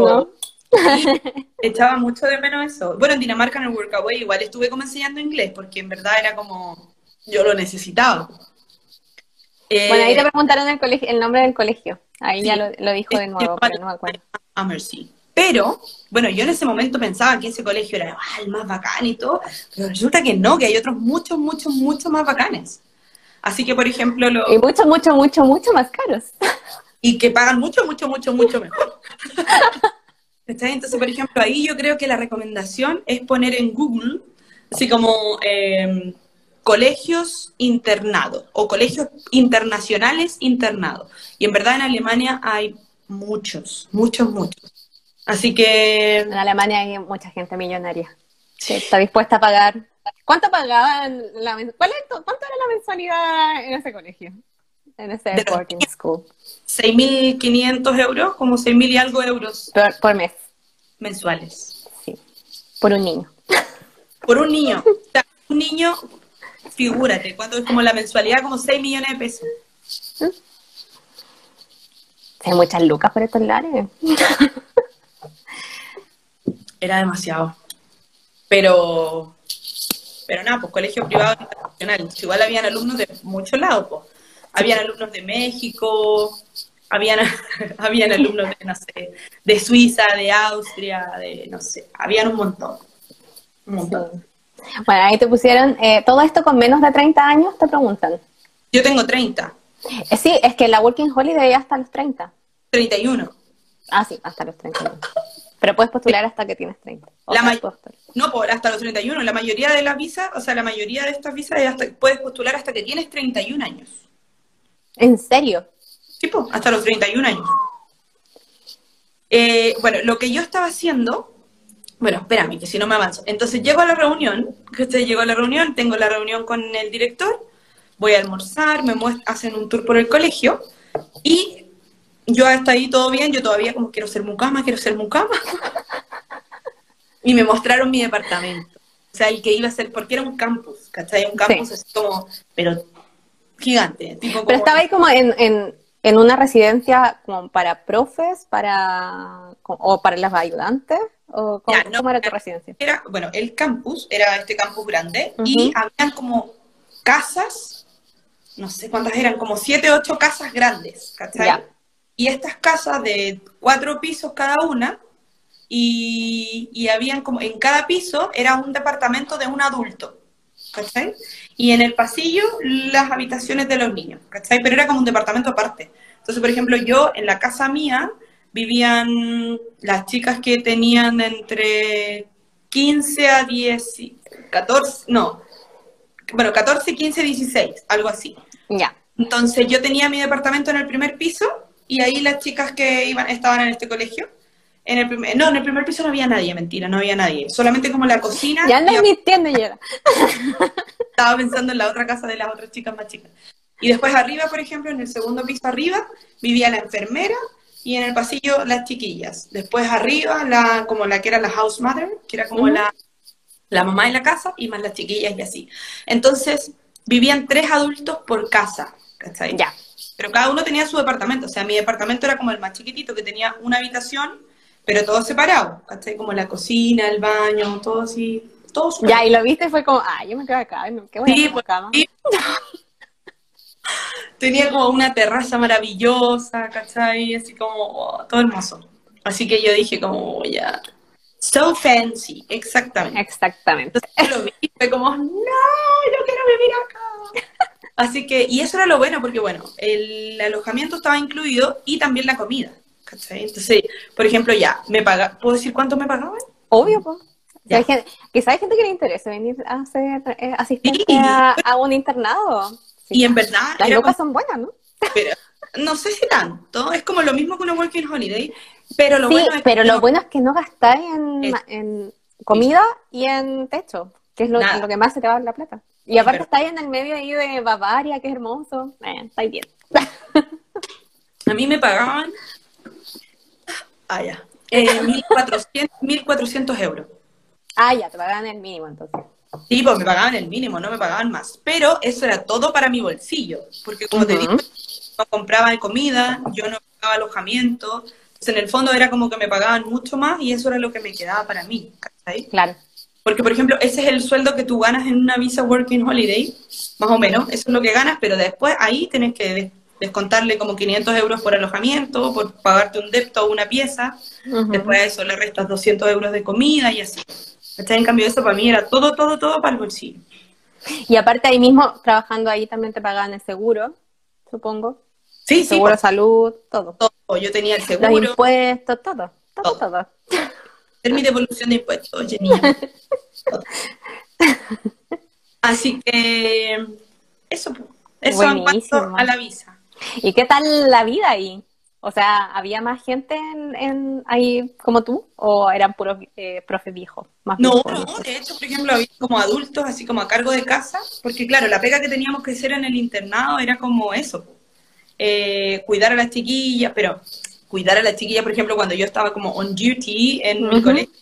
echaba mucho de menos eso. Bueno, en Dinamarca en el Workaway igual estuve como enseñando inglés porque en verdad era como, yo lo necesitaba. bueno, ahí te eh, preguntaron el, colegio, el nombre del colegio. Ahí ya lo, dijo de nuevo, pero no me acuerdo. A Mercy. Pero, bueno, yo en ese momento pensaba que ese colegio era ah, el más bacán y todo, pero resulta que no, que hay otros muchos, muchos, muchos más bacanes. Así que, por ejemplo, lo... Y mucho, mucho, mucho, mucho más caros. Y que pagan mucho, mucho, mucho, mucho mejor. Entonces, por ejemplo, ahí yo creo que la recomendación es poner en Google, así como em, colegios internados o colegios internacionales internados. Y en verdad en Alemania hay muchos, muchos, muchos. Así que... En Alemania hay mucha gente millonaria. que está dispuesta a pagar. ¿Cuánto pagaban la ¿Cuál ¿Cuánto era la mensualidad en ese colegio? En ese working school. 6.500 euros, como 6.000 y algo euros. Por, mes. Mensuales. Sí. Por un niño. Por un niño. O sea, un niño, figúrate, ¿cuánto es como la mensualidad? Como 6 millones de pesos. Hay muchas lucas por estos lares. Era demasiado. Pero, pero nada, pues colegio privado internacional. Igual habían alumnos de muchos lados, pues. Habían alumnos de México, habían, habían alumnos de, no sé, de Suiza, de Austria, de, no sé, habían un montón. Un montón. Bueno, ahí te pusieron, eh, todo esto con menos de 30 años, te preguntan. Yo tengo 30. Eh, sí, es que la Working Holiday hasta los 30. 31. Ah, sí, hasta los 31. Pero puedes postular hasta que tienes 30. no, por hasta los 31. La mayoría de las visas, o sea, la mayoría de estas visas puedes postular hasta que tienes 31 años. ¿En serio? Sí, pues, hasta los 31 años. Eh, bueno, lo que yo estaba haciendo, bueno, espérame, que si no me avanzo. Entonces llego a la reunión, que usted llegó a la reunión, tengo la reunión con el director, voy a almorzar, me hacen un tour por el colegio y yo hasta ahí todo bien, yo todavía como quiero ser mucama, quiero ser mucama. y me mostraron mi departamento. O sea, el que iba a ser, porque era un campus, ¿cachai? Un campus así como, pero gigante. Pero estaba ahí como en, una residencia como para profes, para o para las ayudantes, o cómo, era tu residencia? Era, bueno, el campus era este campus grande y habían como casas, no sé cuántas eran, como siete, ocho casas grandes, ¿cachai? y estas casas de cuatro pisos cada una, y, y, habían como, en cada piso era un departamento de un adulto, ¿cachai? Y en el pasillo las habitaciones de los niños, ¿cachai? Pero era como un departamento aparte. Entonces, por ejemplo, yo en la casa mía vivían las chicas que tenían entre 15 a 10, 14, no, bueno, 14, 15, 16, algo así. Ya. Entonces yo tenía mi departamento en el primer piso y ahí las chicas que iban, estaban en este colegio, en el primer, no, en el primer piso no había nadie, mentira, no había nadie, solamente como la cocina. Ya anda mintiendo ya. Estaba pensando en la otra casa de las otras chicas más chicas. Y después arriba, por ejemplo, en el segundo piso arriba, vivía la enfermera y en el pasillo las chiquillas. Después arriba, la, como la que era la house mother, que era como la, la mamá de la casa, y más las chiquillas y así. Entonces, vivían tres adultos por casa, ¿cachai? Ya. Pero cada uno tenía su departamento. O sea, mi departamento era como el más chiquitito, que tenía una habitación, pero todo separado. ¿Cachai? Como la cocina, el baño, todo así. Todo Ya, y lo viste fue como, ah, yo me quedo acá, qué buena sí, pues, cama. tenía como una terraza maravillosa, ¿cachai? Así como, oh, todo hermoso. Así que yo dije como, ya, so fancy, exactamente. Exactamente. Entonces lo vi fue como, no, yo quiero vivir acá. Así que, y eso era lo bueno, porque bueno, el alojamiento estaba incluido y también la comida. ¿Cachai? Entonces, por ejemplo, ya, me paga, ¿puedo decir cuánto me pagaban? Obvio, pues. Ya. Hay gente, quizá hay gente que le interese venir a ser eh, asistente Sí. a, a un internado. Sí. Y en verdad, Las era lucas son buenas, ¿no? como- pero, no sé si tanto, es como lo mismo que una working holiday, pero lo sí, bueno es pero que lo no- bueno es que no gastáis en, Es- en comida y en techo, que es lo, lo que más se te va la plata. Y aparte pero- estáis en el medio ahí de Bavaria, que es hermoso. Eh, estáis bien. a mí me pagaban, ah, ya, eh, 1.400, 1.400 euros. Ah, ya, te pagan el mínimo entonces. Sí, pues me pagaban el mínimo, no me pagaban más. Pero eso era todo para mi bolsillo, porque como te Ujú. digo, no compraba comida, yo no pagaba alojamiento. Entonces, en el fondo era como que me pagaban mucho más y eso era lo que me quedaba para mí, ¿cachai? Claro. Porque, por ejemplo, ese es el sueldo que tú ganas en una visa Working Holiday, más o menos, eso es lo que ganas, pero después ahí tienes que descontarle como 500 euros por alojamiento, por pagarte un depto o una pieza, después a eso le restas 200 euros de comida y así. En cambio, eso para mí era todo, todo, todo para el bolsillo. Y aparte ahí mismo, trabajando ahí también te pagan el seguro, supongo. Sí, sí, seguro por salud, todo. todo. Yo tenía el Los seguro, impuestos, todo. Todo, Todo. todo. hacer mi devolución de impuestos. Todo. Así que eso, pues. eso en cuanto a la visa. ¿Y qué tal la vida ahí? O sea, ¿había más gente en, en ahí como tú? ¿O eran puros eh, profes viejos? Más No, viejos, no, de hecho, por ejemplo, había como adultos, así como a cargo de casa, porque claro, la pega que teníamos que hacer en el internado era como eso. Eh, cuidar a las chiquillas, pero cuidar a las chiquillas, por ejemplo, cuando yo estaba como on duty en mi colegio,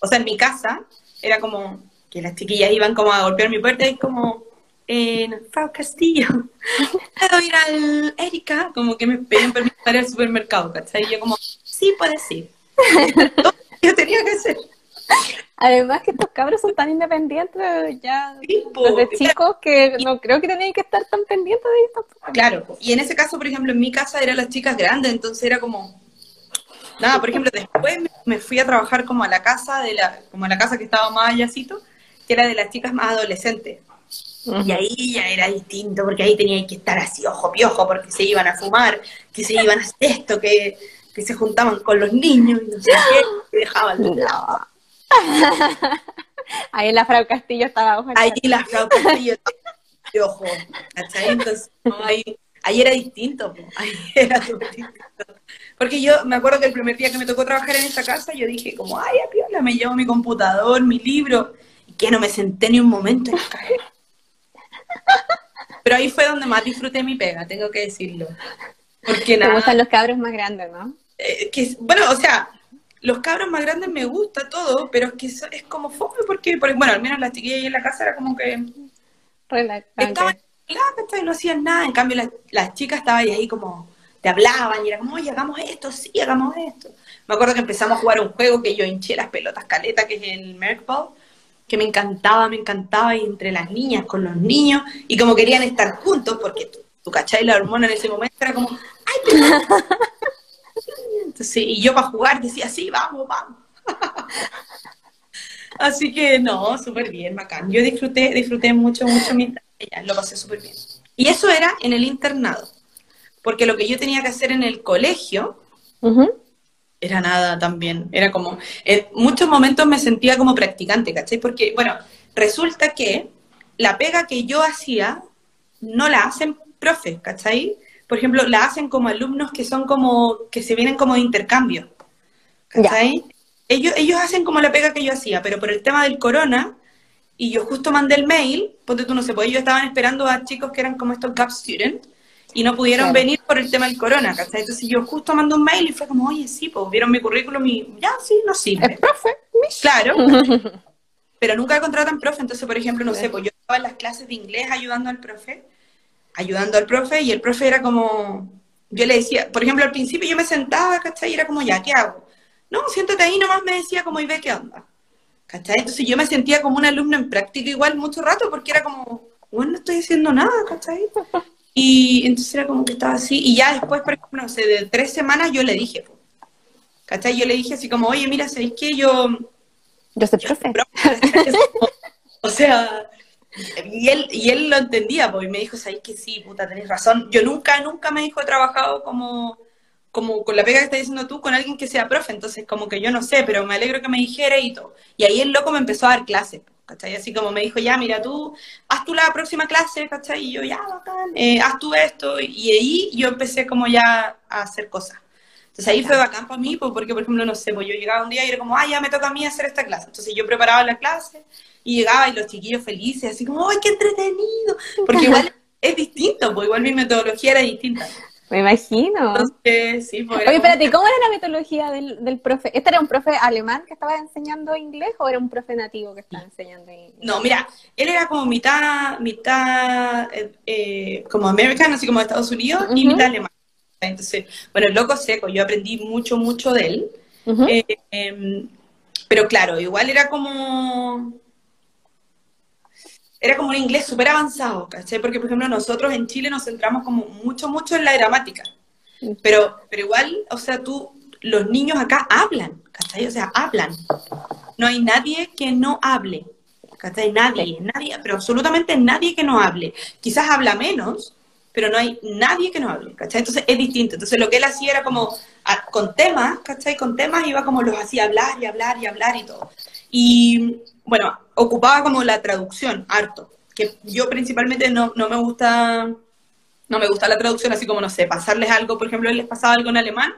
o sea, en mi casa, era como que las chiquillas iban como a golpear mi puerta y como, eh, Frau Castillo, ¿puedo ir al Erika? Como que me pedían permiso para ir al supermercado, ¿cachai? Y yo como, sí, puedes ir. Yo tenía que hacer. Además que estos cabros son tan independientes ya Sí, desde chicos que no creo que tenían que estar tan pendientes de esto. Claro, y en ese caso, por ejemplo, en mi casa eran las chicas grandes, entonces era como nada, por ejemplo, después me- me fui a trabajar como a la casa de la, como a la casa que estaba más allácito, que era de las chicas más adolescentes. Y ahí ya era distinto, porque ahí tenían que estar así, ojo piojo, porque se iban a fumar, que se iban a hacer esto, que, que se juntaban con los niños y no sé qué, y dejaban de lado. Ahí la Frau Castillo estaba ojo, Ahí la Frau Castillo de ojo, ¿cachai? Entonces, no, ahí, ahí era distinto, po, ahí era distinto. Porque yo me acuerdo que el primer día que me tocó trabajar en esta casa, yo dije como, ay, a piola, me llevo mi computador, mi libro, y que no me senté ni un momento en caer. Pero ahí fue donde más disfruté mi pega, tengo que decirlo. Porque Te nada, gustan los cabros más grandes, ¿no? eh, que, bueno, o sea, los cabros más grandes me gusta todo, pero es que eso- es como fome porque, porque, bueno, al menos las chiquillas ahí en la casa era como que Relajante. estaban y no hacían nada, en cambio las, las chicas estaban ahí como, te hablaban y era como, oye, hagamos esto, sí, hagamos esto. Me acuerdo que empezamos a jugar un juego que yo hinché las pelotas caleta, que es el Merkball, que me encantaba, me encantaba, y entre las niñas con los niños, y como querían estar juntos, porque tú, tú cachai la hormona en ese momento, era como, ay, pero... Entonces, y yo para jugar decía, sí, vamos, vamos. Así que no, súper bien, bacán. Yo disfruté, disfruté mucho, mucho mientras ella, lo pasé súper bien. Y eso era en el internado, porque lo que yo tenía que hacer en el colegio. Era nada también, era como, en muchos momentos me sentía como practicante, ¿cachai? Porque, bueno, resulta que la pega que yo hacía no la hacen profes, ¿cachai? Por ejemplo, la hacen como alumnos que son como, que se vienen como de intercambio, ¿cachai? Ellos, ellos hacen como la pega que yo hacía, pero por el tema del corona, y yo justo mandé el mail, ponte tú no sé, pues ellos estaban esperando a chicos que eran como estos gap students, y no pudieron Claro. venir por el tema del corona, ¿cachai? Entonces yo justo mandé un mail y fue como, oye, sí, pues vieron mi currículum y ya, sí, no sirve. Es profe. mish. Claro, pero nunca contratan profe, entonces, por ejemplo, no sé, pues yo estaba en las clases de inglés ayudando al profe, ayudando al profe, y el profe era como, yo le decía, por ejemplo, al principio yo me sentaba, ¿cachai? Y era como, ya, ¿qué hago? No, siéntate ahí, nomás me decía como, y ve qué onda, ¿cachai? Entonces yo me sentía como un alumno en práctica igual mucho rato, porque era como, bueno, no estoy haciendo nada, ¿cachai? Y entonces era como que estaba así, y ya después, por ejemplo, no sé, de tres semanas yo le dije, ¿cachai? Yo le dije así como, oye, mira, ¿sabéis qué? Yo Yo soy profe. o sea, Y él, y él lo entendía, pues, y me dijo, ¿sabes que sí, puta, tenés razón? Yo nunca, nunca me dijo he trabajado como, como con la pega que estás diciendo tú, con alguien que sea profe, entonces como que yo no sé, pero me alegro que me dijera y todo. Y ahí el loco me empezó a dar clases, ¿cachai? Así como me dijo, ya, mira, tú, haz tú la próxima clase, ¿cachai? Y yo, ya, bacán, eh, haz tú esto, y ahí yo empecé como ya a hacer cosas. Entonces ahí fue bacán para mí, porque por ejemplo, no sé, pues yo llegaba un día y era como, ah, ya me toca a mí hacer esta clase. Entonces yo preparaba la clase y llegaba y los chiquillos felices, así como, ¡ay, qué entretenido! Porque igual es distinto, pues igual mi metodología era distinta. Me imagino. Entonces, sí, pues, Oye, espérate, ¿cómo era la metodología del, del profe? ¿Este era un profe alemán que estaba enseñando inglés o era un profe nativo que estaba enseñando inglés? No, mira, él era como mitad, mitad, eh, eh, como americano, así como de Estados Unidos, y mitad alemán. Entonces, bueno, el loco seco, yo aprendí mucho, mucho de él. Eh, em, pero claro, igual era como era como un inglés súper avanzado, ¿cachai? Porque, por ejemplo, nosotros en Chile nos centramos como mucho, mucho en la gramática. Pero, pero igual, o sea, tú, los niños acá hablan, ¿cachai? O sea, hablan. No hay nadie que no hable, ¿cachai? Nadie, nadie, pero absolutamente nadie que no hable. Quizás habla menos, pero no hay nadie que no hable, ¿cachai? Entonces es distinto. Entonces lo que él hacía era como, con temas, ¿cachai? Con temas iba como los hacía hablar y hablar y hablar y todo. Y bueno, ocupaba como la traducción, harto, que yo principalmente no, no me gusta, no me gusta la traducción, así como, no sé, pasarles algo, por ejemplo, les pasaba algo en alemán,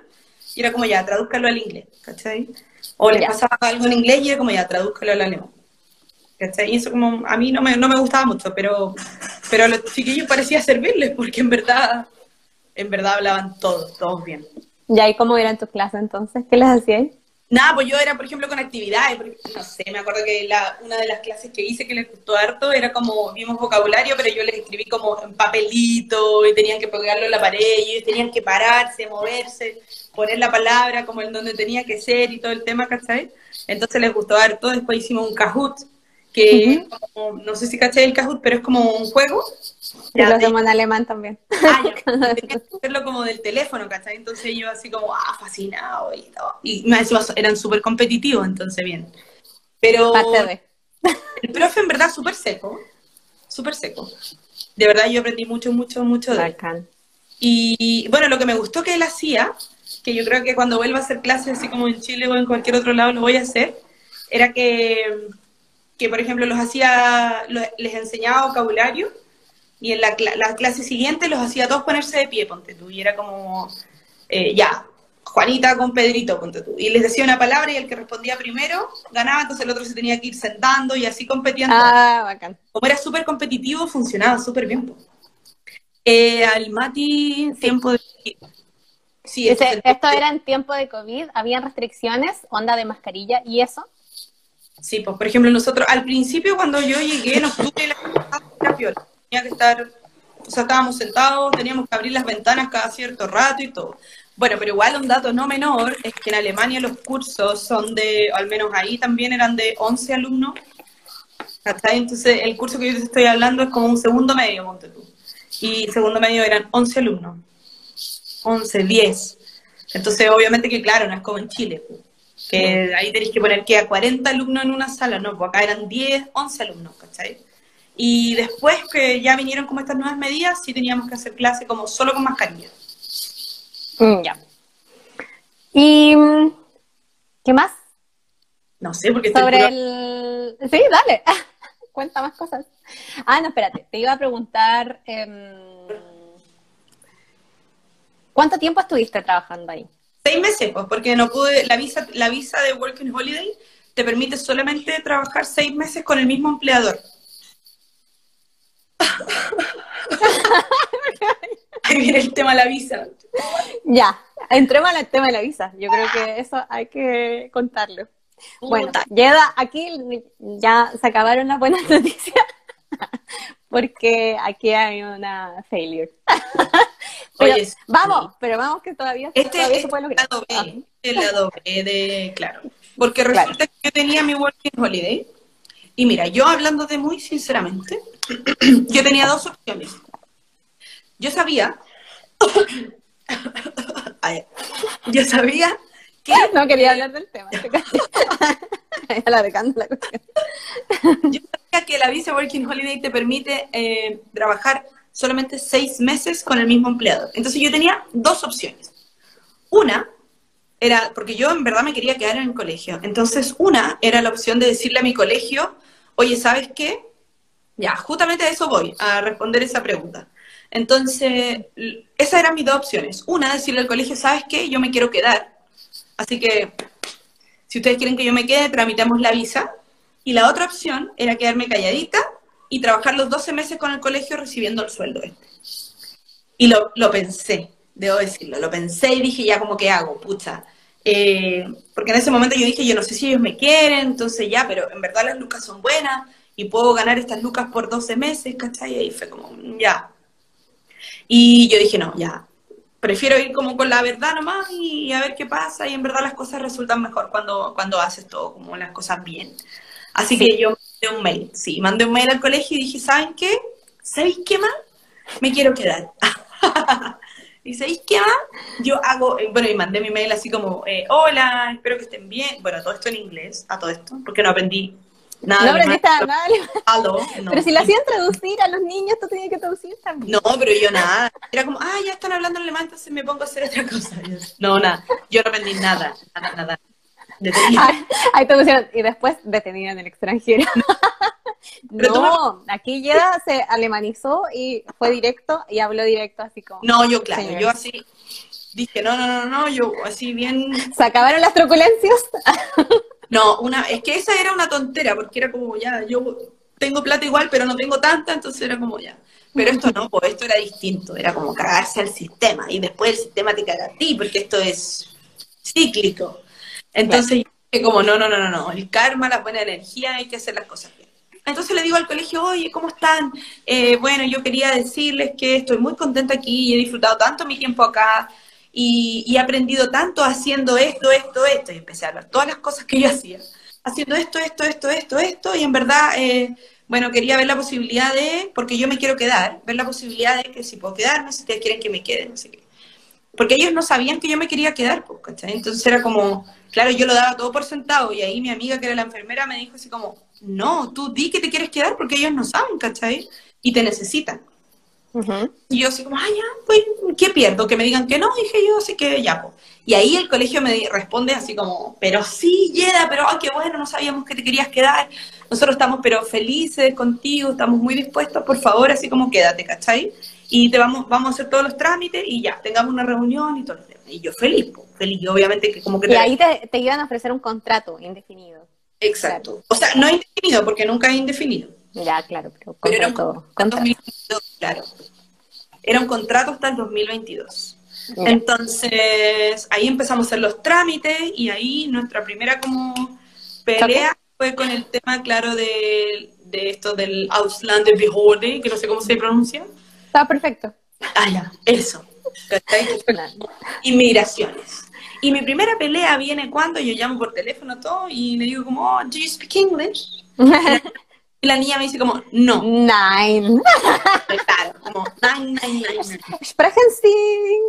y era como, ya, tradúzcalo al inglés, ¿cachai? O les pasaba algo en inglés y era como, ya, tradúzcalo al alemán. ¿Cachai? Y eso como, a mí no me, no me gustaba mucho, pero, pero a los chiquillos parecía servirles, porque en verdad, en verdad hablaban todos, todos bien. ¿Y ahí cómo eran tus clases entonces? ¿Qué les hacías? Nada, pues yo era, por ejemplo, con actividades, no sé, me acuerdo que la, una de las clases que hice que les gustó harto era como, vimos vocabulario, pero yo les escribí como en papelito y tenían que pegarlo en la pared y ellos tenían que pararse, moverse, poner la palabra como en donde tenía que ser y todo el tema, ¿cachai? Entonces les gustó harto, después hicimos un Kahoot, que como, no sé si caché el Kahoot, pero es como un juego. Ya, lo hacemos en alemán también. Ah, ya, tenía que hacerlo como del teléfono, ¿cachai? Entonces yo así como, ah, fascinado y todo. Y me eran súper competitivos, entonces bien. Pero el profe en verdad súper seco, súper seco. De verdad yo aprendí mucho, mucho, mucho de él. Y bueno, lo que me gustó que él hacía, que yo creo que cuando vuelva a hacer clases así como en Chile o en cualquier otro lado lo voy a hacer, era que que por ejemplo los hacía, les enseñaba vocabulario y en la, clase siguiente los hacía todos ponerse de pie, ponte tú, y era como, eh, ya, Juanita con Pedrito, ponte tú, y les decía una palabra y el que respondía primero ganaba, entonces el otro se tenía que ir sentando y así competían. Ah, bacán. Como era súper competitivo, funcionaba súper bien. Eh, al Mati, tiempo de... Sí, esto era en tiempo de COVID, habían restricciones, onda de mascarilla y eso. Sí, pues por ejemplo nosotros al principio cuando yo llegué en octubre la piola, tenía que estar, o sea, estábamos sentados, teníamos que abrir las ventanas cada cierto rato y todo. Bueno, pero igual un dato no menor es que en Alemania los cursos son de, al menos ahí también eran de 11 alumnos. Entonces el curso que yo te estoy hablando es como un segundo medio, monte tú. Y segundo medio eran 11 alumnos. 11, 10. Entonces obviamente que claro, no es como en Chile que ahí tenéis que poner que a 40 alumnos en una sala, no, pues acá eran 10, 11 alumnos, ¿cachai? Y después que ya vinieron como estas nuevas medidas, sí teníamos que hacer clase como solo con mascarilla. Mm, ya. ¿Y qué más? No sé, porque... Sobre el... Sí, dale. Cuenta más cosas. Ah, no, espérate. Te iba a preguntar... Em, ¿Cuánto tiempo estuviste trabajando ahí? Seis meses, pues, porque no pude, la visa, la visa de Working Holiday te permite solamente trabajar seis meses con el mismo empleador. Ahí viene el tema de la visa. Ya, entremos al tema de la visa. Yo creo que eso hay que contarlo. Bueno, llega aquí ya se acabaron las buenas noticias porque aquí hay una failure. vamos, pero vamos que todavía, este, es El lado B, ah. el lado B de, claro. Porque resulta que yo tenía mi working holiday. Y mira, yo hablando de muy sinceramente, yo tenía dos opciones. Yo sabía. yo sabía que. No quería hablar del tema. La cuestión. Yo sabía que la visa Working Holiday te permite eh, trabajar solamente seis meses con el mismo empleador. Entonces yo tenía dos opciones. Una era, porque yo en verdad me quería quedar en el colegio. Entonces una era la opción de decirle a mi colegio, oye, ¿sabes qué? Ya, justamente a eso voy, a responder esa pregunta. Entonces, esas eran mis dos opciones. Una, decirle al colegio, ¿sabes qué? Yo me quiero quedar. Así que, si ustedes quieren que yo me quede, tramitamos la visa. Y la otra opción era quedarme calladita y trabajar los 12 meses con el colegio recibiendo el sueldo este. Y lo, lo pensé, debo decirlo, lo pensé y dije, ya como que hago, pucha. Eh, porque en ese momento yo dije, yo no sé si ellos me quieren, entonces ya, pero en verdad las lucas son buenas y puedo ganar estas lucas por 12 meses, ¿cachai? Y ahí fue como, ya, y yo dije, no, ya, prefiero ir como con la verdad nomás y a ver qué pasa. Y en verdad las cosas resultan mejor cuando, cuando haces todo como las cosas bien. Así que yo mandé un mail, sí, mandé un mail al colegio y dije, ¿saben qué? ¿Sabéis qué más? Me quiero quedar. y ¿sabéis qué más? Yo hago, eh, bueno, y mandé mi mail así como, eh, hola, espero que estén bien. Bueno, todo esto en inglés, a todo esto, porque no aprendí Nada, no aprendiste nada. no. Pero si la hacían traducir a los niños, tú tenías que traducir también. No, pero yo nada. Era como, ah, ya están hablando alemán, entonces me pongo a hacer otra cosa. No, nada. Yo no aprendí nada, nada, nada. Ahí te pusieron, y después detenida en el extranjero. no, aquí ya se alemanizó y fue directo y habló directo así como. No, yo claro, yo así dije, no, no, no, no, yo así bien. ¿Se acabaron las truculencias? No, una, es que esa era una tontera, porque era como, ya, yo tengo plata igual, pero no tengo tanta, entonces era como, ya. Pero esto no, pues esto era distinto, era como cagarse al sistema, y después el sistema te caga a ti, porque esto es cíclico. Entonces, yo como, no, no, no, no, no, el karma, la buena energía, hay que hacer las cosas bien. Entonces le digo al colegio, oye, ¿cómo están? Eh, bueno, yo quería decirles que estoy muy contenta aquí y he disfrutado tanto mi tiempo acá y, he aprendido tanto haciendo esto, esto, esto, y empecé a hablar todas las cosas que yo hacía, haciendo esto, esto, esto, esto, esto, y en verdad, eh, bueno, quería ver la posibilidad de, porque yo me quiero quedar, ver la posibilidad de que si puedo quedarme, si ustedes quieren que me quede, no sé qué. Porque ellos no sabían que yo me quería quedar, pues, ¿cachai? Entonces era como, claro, yo lo daba todo por sentado, y ahí mi amiga, que era la enfermera, me dijo así como, no, tú di que te quieres quedar porque ellos no saben, ¿cachai? Y te necesitan. Y yo así como, ah, ya, pues, ¿qué pierdo? Que me digan que no, dije yo, así que ya, pues. Y ahí el colegio me responde así como, pero sí, Yeda, pero ay, qué bueno, no sabíamos que te querías quedar. Nosotros estamos pero felices contigo, estamos muy dispuestos, por favor, así como quédate, ¿cachai? Y te vamos, vamos a hacer todos los trámites y ya, tengamos una reunión y todo. Y yo feliz, pues, feliz, obviamente que como que... Y ahí te, te, iban a ofrecer un contrato indefinido. Exacto. O sea, no indefinido, porque nunca es indefinido. Ya, claro, pero, pero era un contrato. claro. Era un contrato hasta el 2022. Entonces, ahí empezamos a hacer los trámites y ahí nuestra primera como pelea fue con el tema, claro, de, de esto del Ausländer Behörde, que no sé cómo se pronuncia. Está perfecto. Ah, ya, eso. Inmigraciones. Y mi primera pelea viene cuando yo llamo por teléfono todo y le digo como, oh, do you speak English? Y la niña me dice como, no. Nine. Claro, como, nine, nine, nine.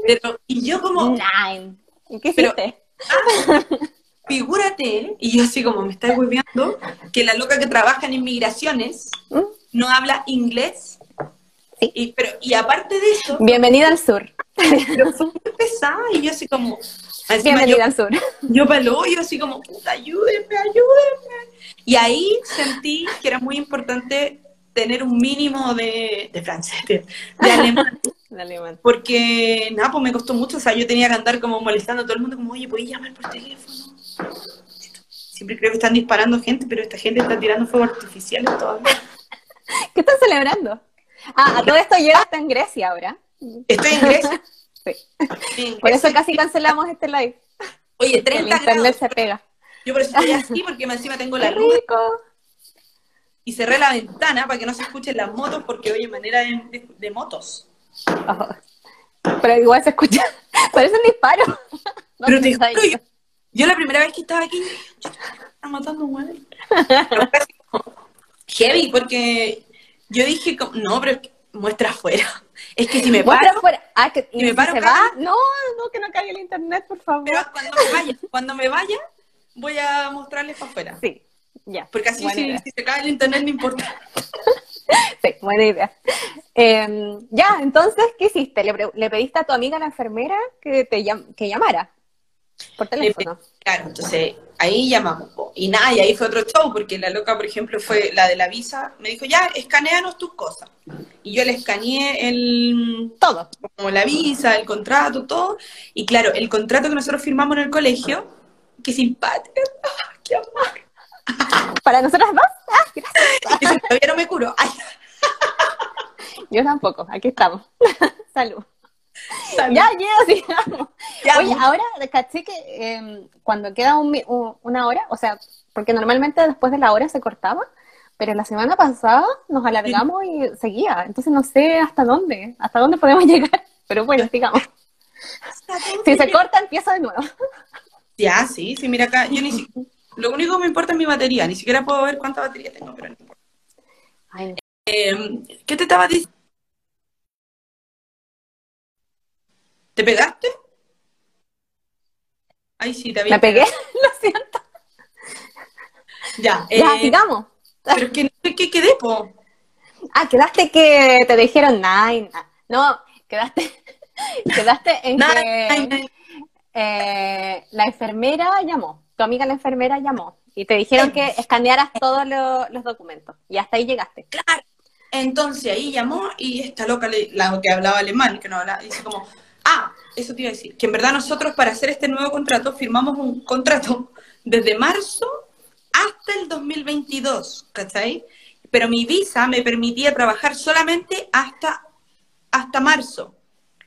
Pero, y yo como... Nine. ¿Y qué hiciste? Ah, figúrate, y yo así como me está hueveando, que la loca que trabaja en inmigraciones ¿Mm? no habla inglés. Sí. Y, pero, y aparte de eso... Bienvenida al sur. Pero fue muy pesada, y yo así como... Bienvenida al sur. Yo yo así como, puta, ayúdenme, ayúdenme. Y ahí sentí que era muy importante tener un mínimo de, de francés, de, alemán. de alemán. Porque, nada, pues me costó mucho. O sea, yo tenía que andar como molestando a todo el mundo, como, oye, ¿puedes llamar por teléfono? Siempre creo que están disparando gente, pero esta gente está tirando fuego artificial todavía. ¿Qué están celebrando? Ah, a todo esto llega hasta en Grecia ahora. Estoy en Grecia. sí. Por eso casi cancelamos este live. Oye, 30 El internet se pega. Yo por eso estoy así, porque encima tengo la luz. Y cerré la ventana para que no se escuchen las motos, porque oye, manera de, de, motos. Pero igual se escucha. Parece un disparo. Pero te juro, yo, yo, la primera vez que estaba aquí, yo estaba matando un Heavy, porque yo dije, no, pero muestra afuera. Es que si me paro, afuera. Ah, que, si me paro, se va, no, no, que no caiga el internet, por favor. Pero cuando me vaya, cuando me vaya, voy a mostrarles para afuera. Sí, ya. Porque así si, se cae el internet no importa. Sí, buena idea. Eh, ya, entonces, ¿qué hiciste? ¿Le, pre- le pediste a tu amiga la enfermera que te llam- que llamara por teléfono? Claro, entonces ahí llamamos. Y nada, y ahí fue otro show, porque la loca, por ejemplo, fue la de la visa, me dijo, ya, escaneanos tus cosas. Y yo le escaneé el, Todo. como la visa, el contrato, todo. Y claro, el contrato que nosotros firmamos en el colegio, qué simpática, ¡Ah, qué amor. ¿Para nosotras dos? Ah, gracias. Y todavía no me curo. Ay, Yo tampoco, aquí estamos. Salud. Salud. Ya, ya, sigamos. Ya, Oye, mu- ahora caché que eh, cuando queda un mi- un- una hora, o sea, porque normalmente después de la hora se cortaba, pero la semana pasada nos alargamos y seguía. Entonces no sé hasta dónde, hasta dónde podemos llegar. Pero bueno, sigamos. Si se corta, empieza de nuevo. Ya, sí, sí, mira acá, yo ni si- Lo único que me importa es mi batería, ni siquiera puedo ver cuánta batería tengo, pero no importa. Ay, no. Eh, ¿Qué te estaba diciendo? ¿Te pegaste? Ay, sí, te había me pegué, lo siento. Ya, Ya, eh, sigamos. pero es que no sé qué quedé, po. Ah, quedaste que te dijeron nine. No, quedaste, quedaste en que eh, la enfermera llamó, tu amiga la enfermera llamó y te dijeron que escanearas todos lo- los documentos y hasta ahí llegaste. Entonces ahí llamó y esta loca, la que hablaba alemán, que no hablaba, dice como, ah, eso te iba a decir, que en verdad nosotros para hacer este nuevo contrato firmamos un contrato desde marzo hasta el 2022, ¿cachai? Pero mi visa me permitía trabajar solamente hasta, hasta marzo.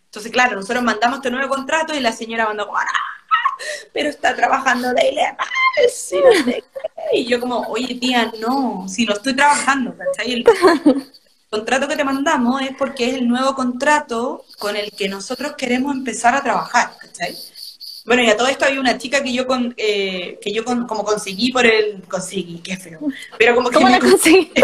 Entonces, claro, nosotros mandamos este nuevo contrato y la señora mandó, "Ah, pero está trabajando de ilegal, sí, no sé qué". Y yo como, oye tía, no, si no estoy trabajando, ¿cachai? Contrato que te mandamos es porque es el nuevo contrato con el que nosotros queremos empezar a trabajar, ¿cachai? Bueno, y a todo esto había una chica que yo con, eh, que yo con- como conseguí por el, conseguí, qué feo, pero como que ¿Cómo la conseguiste?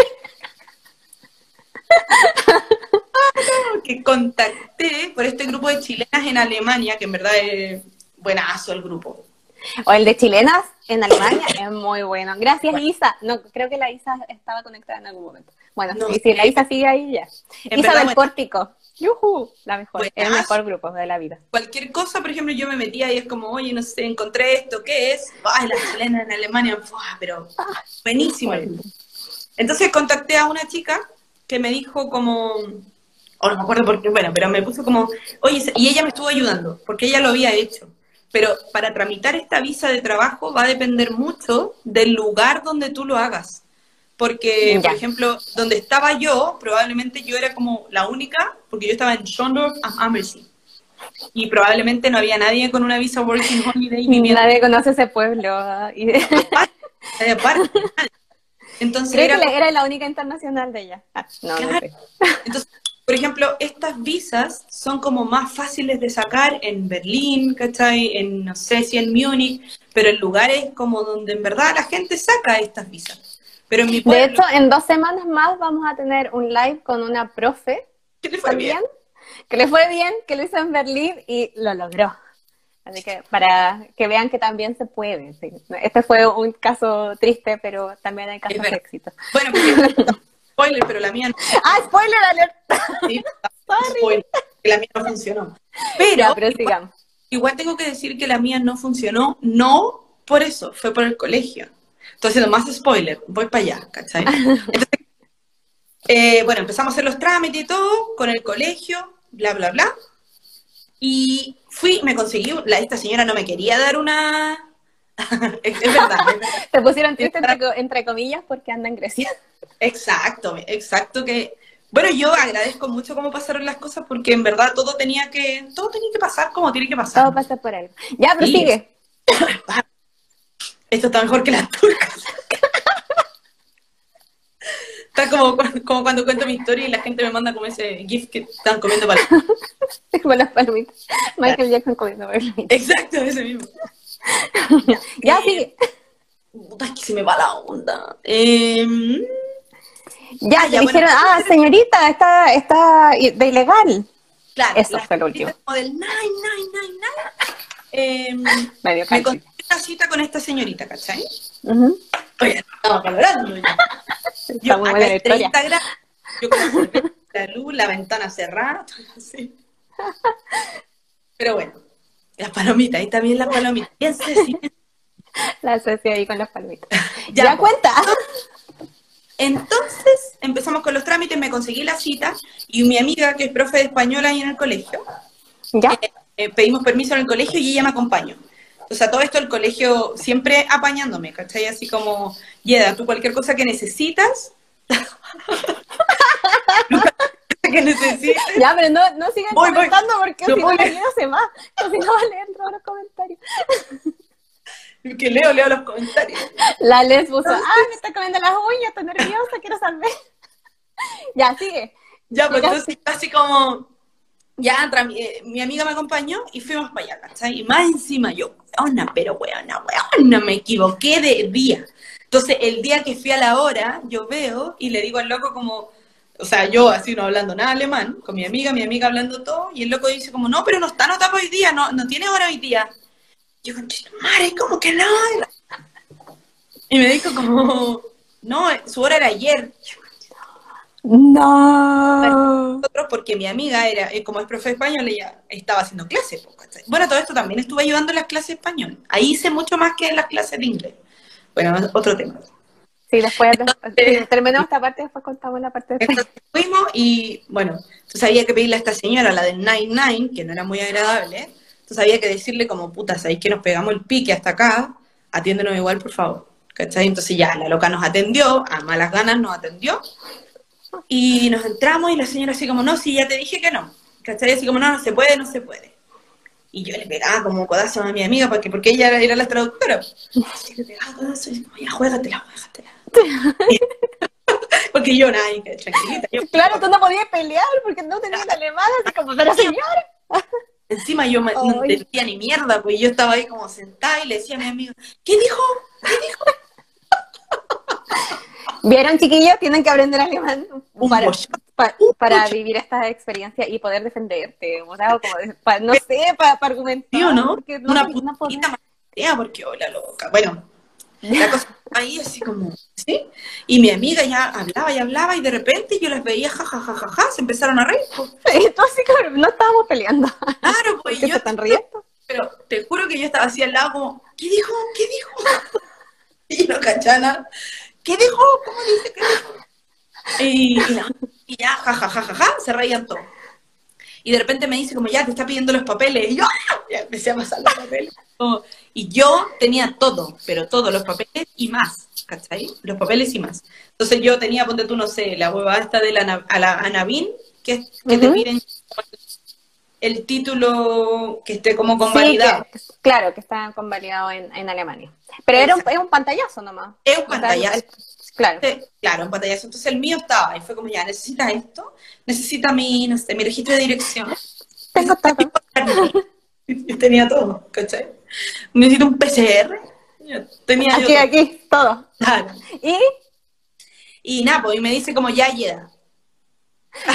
que contacté por este grupo de chilenas en Alemania, que en verdad es buenazo el grupo. O el de chilenas en Alemania es muy bueno. Gracias, Isa. No, creo que la Isa estaba conectada en algún momento. Bueno, No y si la Isa sigue ahí ya. En Isa verdad, del. Pórtico. ¡Yujú! La mejor. El Buenazo. mejor grupo de la vida. Cualquier cosa, por ejemplo, yo me metía y es como, oye, no sé, encontré esto, ¿qué es? Ay, las chilenas en Alemania, ¡fua! pero buenísimo. grupo. Entonces contacté a una chica que me dijo como, o no me acuerdo por qué, bueno, pero me puso como, oye, y ella me estuvo ayudando, porque ella lo había hecho. Pero para tramitar esta visa de trabajo va a depender mucho del lugar donde tú lo hagas. Porque, Ya. por ejemplo, donde estaba yo, probablemente yo era como la única, porque yo estaba en Schondorf am Ammersee. Y probablemente no había nadie con una visa Working Holiday viviendo Nadie conoce ese pueblo. y- ahí aparte. Entonces Creo era que era la única internacional de ella. Ah, no, no Claro. sé. Entonces, por ejemplo, estas visas son como más fáciles de sacar en Berlín, ¿cachai? En, no sé si en Múnich, pero en lugares como donde en verdad la gente saca estas visas. Pero en mi De hecho, en dos semanas más vamos a tener un live con una profe ¿qué le fue bien? que le fue bien, que lo hizo en Berlín y lo logró. Así que para que vean que también se puede. sí. Este fue un caso triste, pero también hay casos de éxito. Bueno, porque, spoiler, pero la mía no. ¡Ah, spoiler alert! sí, spoiler, que la mía no funcionó. Pero, Ya, pero igual, sigamos. igual tengo que decir que la mía no funcionó, no por eso, fue por el colegio. Entonces, lo más spoiler, voy para allá, ¿cachai? Entonces, eh, bueno, empezamos a hacer los trámites y todo con el colegio, bla, bla, bla. Y fui, me conseguí, la, esta señora no me quería dar una... es, es verdad, es verdad. Te pusieron triste entre, co- entre comillas porque anda en Grecia. Exacto, exacto que... Bueno, yo agradezco mucho cómo pasaron las cosas porque en verdad todo tenía que, todo tenía que pasar como tiene que pasar. Todo pasa por algo. Ya, pero Sí. sigue. Esto está mejor que las turcas. Está como, como cuando cuento mi historia y la gente me manda como ese gif que están comiendo para... Como las palomitas. Michael Jackson comiendo palomitas. Exacto, ese mismo. Ya, Eh, sigue. Puta, es que se me va la onda. Em, Ya, ah, ya, dijeron, bueno. ah, señorita, está, está de ilegal. claro, Eso fue lo último. Como del nine, nine, nine, nine. Em, Medio me canchita. Cita con esta señorita, ¿cachai? Ujú. Oye, estamos valorando. Está Yo muy acá en historia. 30 grados, yo con la, luz, la ventana cerrada, todo así. Pero bueno, las palomitas, ahí también las palomitas. Bien, Ceci. La asocio ahí con las palmitas. Ya, Ya, cuenta. Entonces empezamos con los trámites, me conseguí la cita y mi amiga, que es profe de español ahí en el colegio, Ya. eh, pedimos permiso en el colegio y ella me acompañó. O sea, todo esto el colegio siempre apañándome, ¿cachai? Así como, Yeda, tú cualquier cosa que necesitas, que necesites, Ya, pero no, no sigan Voy, porque No si no voy. la vida se va. Si no, entro a los comentarios. que leo, leo los comentarios. La Les puso, ah, me está comiendo las uñas, estoy nerviosa, quiero saber. ya, sigue. Ya, pues entonces así como, ya, eh, mi amiga me acompañó y fuimos para allá, ¿cachai? Y más encima yo, weona, pero weona, weona, me equivoqué de día. Entonces, el día que fui a la hora, yo veo y le digo al loco como, o sea, yo así no hablando nada alemán, con mi amiga, mi amiga hablando todo, y el loco dice como, no, pero no está anotado hoy día, no, no tiene hora hoy día. Yo, madre, ¿cómo que no? Y me dijo como, no, su hora era ayer. No. nosotros porque mi amiga era, eh, como es profe de español, ella estaba haciendo clases. Bueno, todo esto también estuve ayudando en las clases de español. Ahí hice mucho más que en las clases de inglés. Bueno, otro tema. Sí, después, sí, terminamos esta parte, después contamos la parte de Entonces fuimos y, bueno, entonces había que pedirle a esta señora, la del 99, que no era muy agradable. Entonces había que decirle como, puta, ¿sabéis que nos pegamos el pique hasta acá? Atiéndenos igual, por favor. ¿Cachai? Entonces ya, la loca nos atendió, a malas ganas nos atendió. Y nos entramos y la señora así como, no, sí, ya te dije que no. ¿Cachai? Así como, no, no se puede, no se puede. Y yo le pegaba como codazo a mi amiga porque, porque ella era, la traductora. Así le pegaba codazo y como, ya, juégatela, juégatela. porque yo, nada, tranquilita. Yo, Claro, tú no podías pelear porque no tenías alemán, así como, pero señor. Encima yo me- no entendía ni mierda, pues yo estaba ahí como sentada y le decía a mi amiga, ¿qué dijo? ¿Qué dijo? ¿Vieron, chiquillos? Tienen que aprender alemán para, para vivir esta experiencia y poder defenderte, o sea, como de- no sé, para argumentar. ¿Sí o no? porque no, Una no putita porque hola loca. Bueno, la cosa ahí así como, ¿sí? Y mi amiga ya hablaba y hablaba y de repente yo las veía jajajajaja, se empezaron a reír. pues. Entonces, claro, no estábamos peleando. Claro, ¿Por pues yo, se están riendo? pero te juro que yo estaba así al lado como, ¿qué dijo? ¿Qué dijo? Y no cachana, ¿qué dijo? ¿Cómo dice que dijo? Y, y no, y ya, jajajajaja, se reían todos. Y de repente me dice como, ya, te está pidiendo los papeles. Y yo, ¡ah! ya empecé a pasar los papeles. Como- y yo tenía todo, pero todos los papeles y más, ¿cachai? Los papeles y más. Entonces yo tenía, ponte tú, no sé, la hueva esta de la, a la Anabin, que, que te piden el título que esté como Sí, convalidado. que- claro, que está convalidado en, en Alemania. Pero era un, es un pantallazo nomás. Es un pantallazo. el- claro. Sí, Claro, un pantallazo. Entonces el mío estaba y fue como, ya, necesita esto, necesita mi, no sé, mi registro de dirección. Tengo todo. Yo tenía todo, ¿cachai? Necesito un PCR. Yo tenía yo Aquí, todo. aquí, todo. Claro. Y Y nada, pues, y me dice como, ya, llega.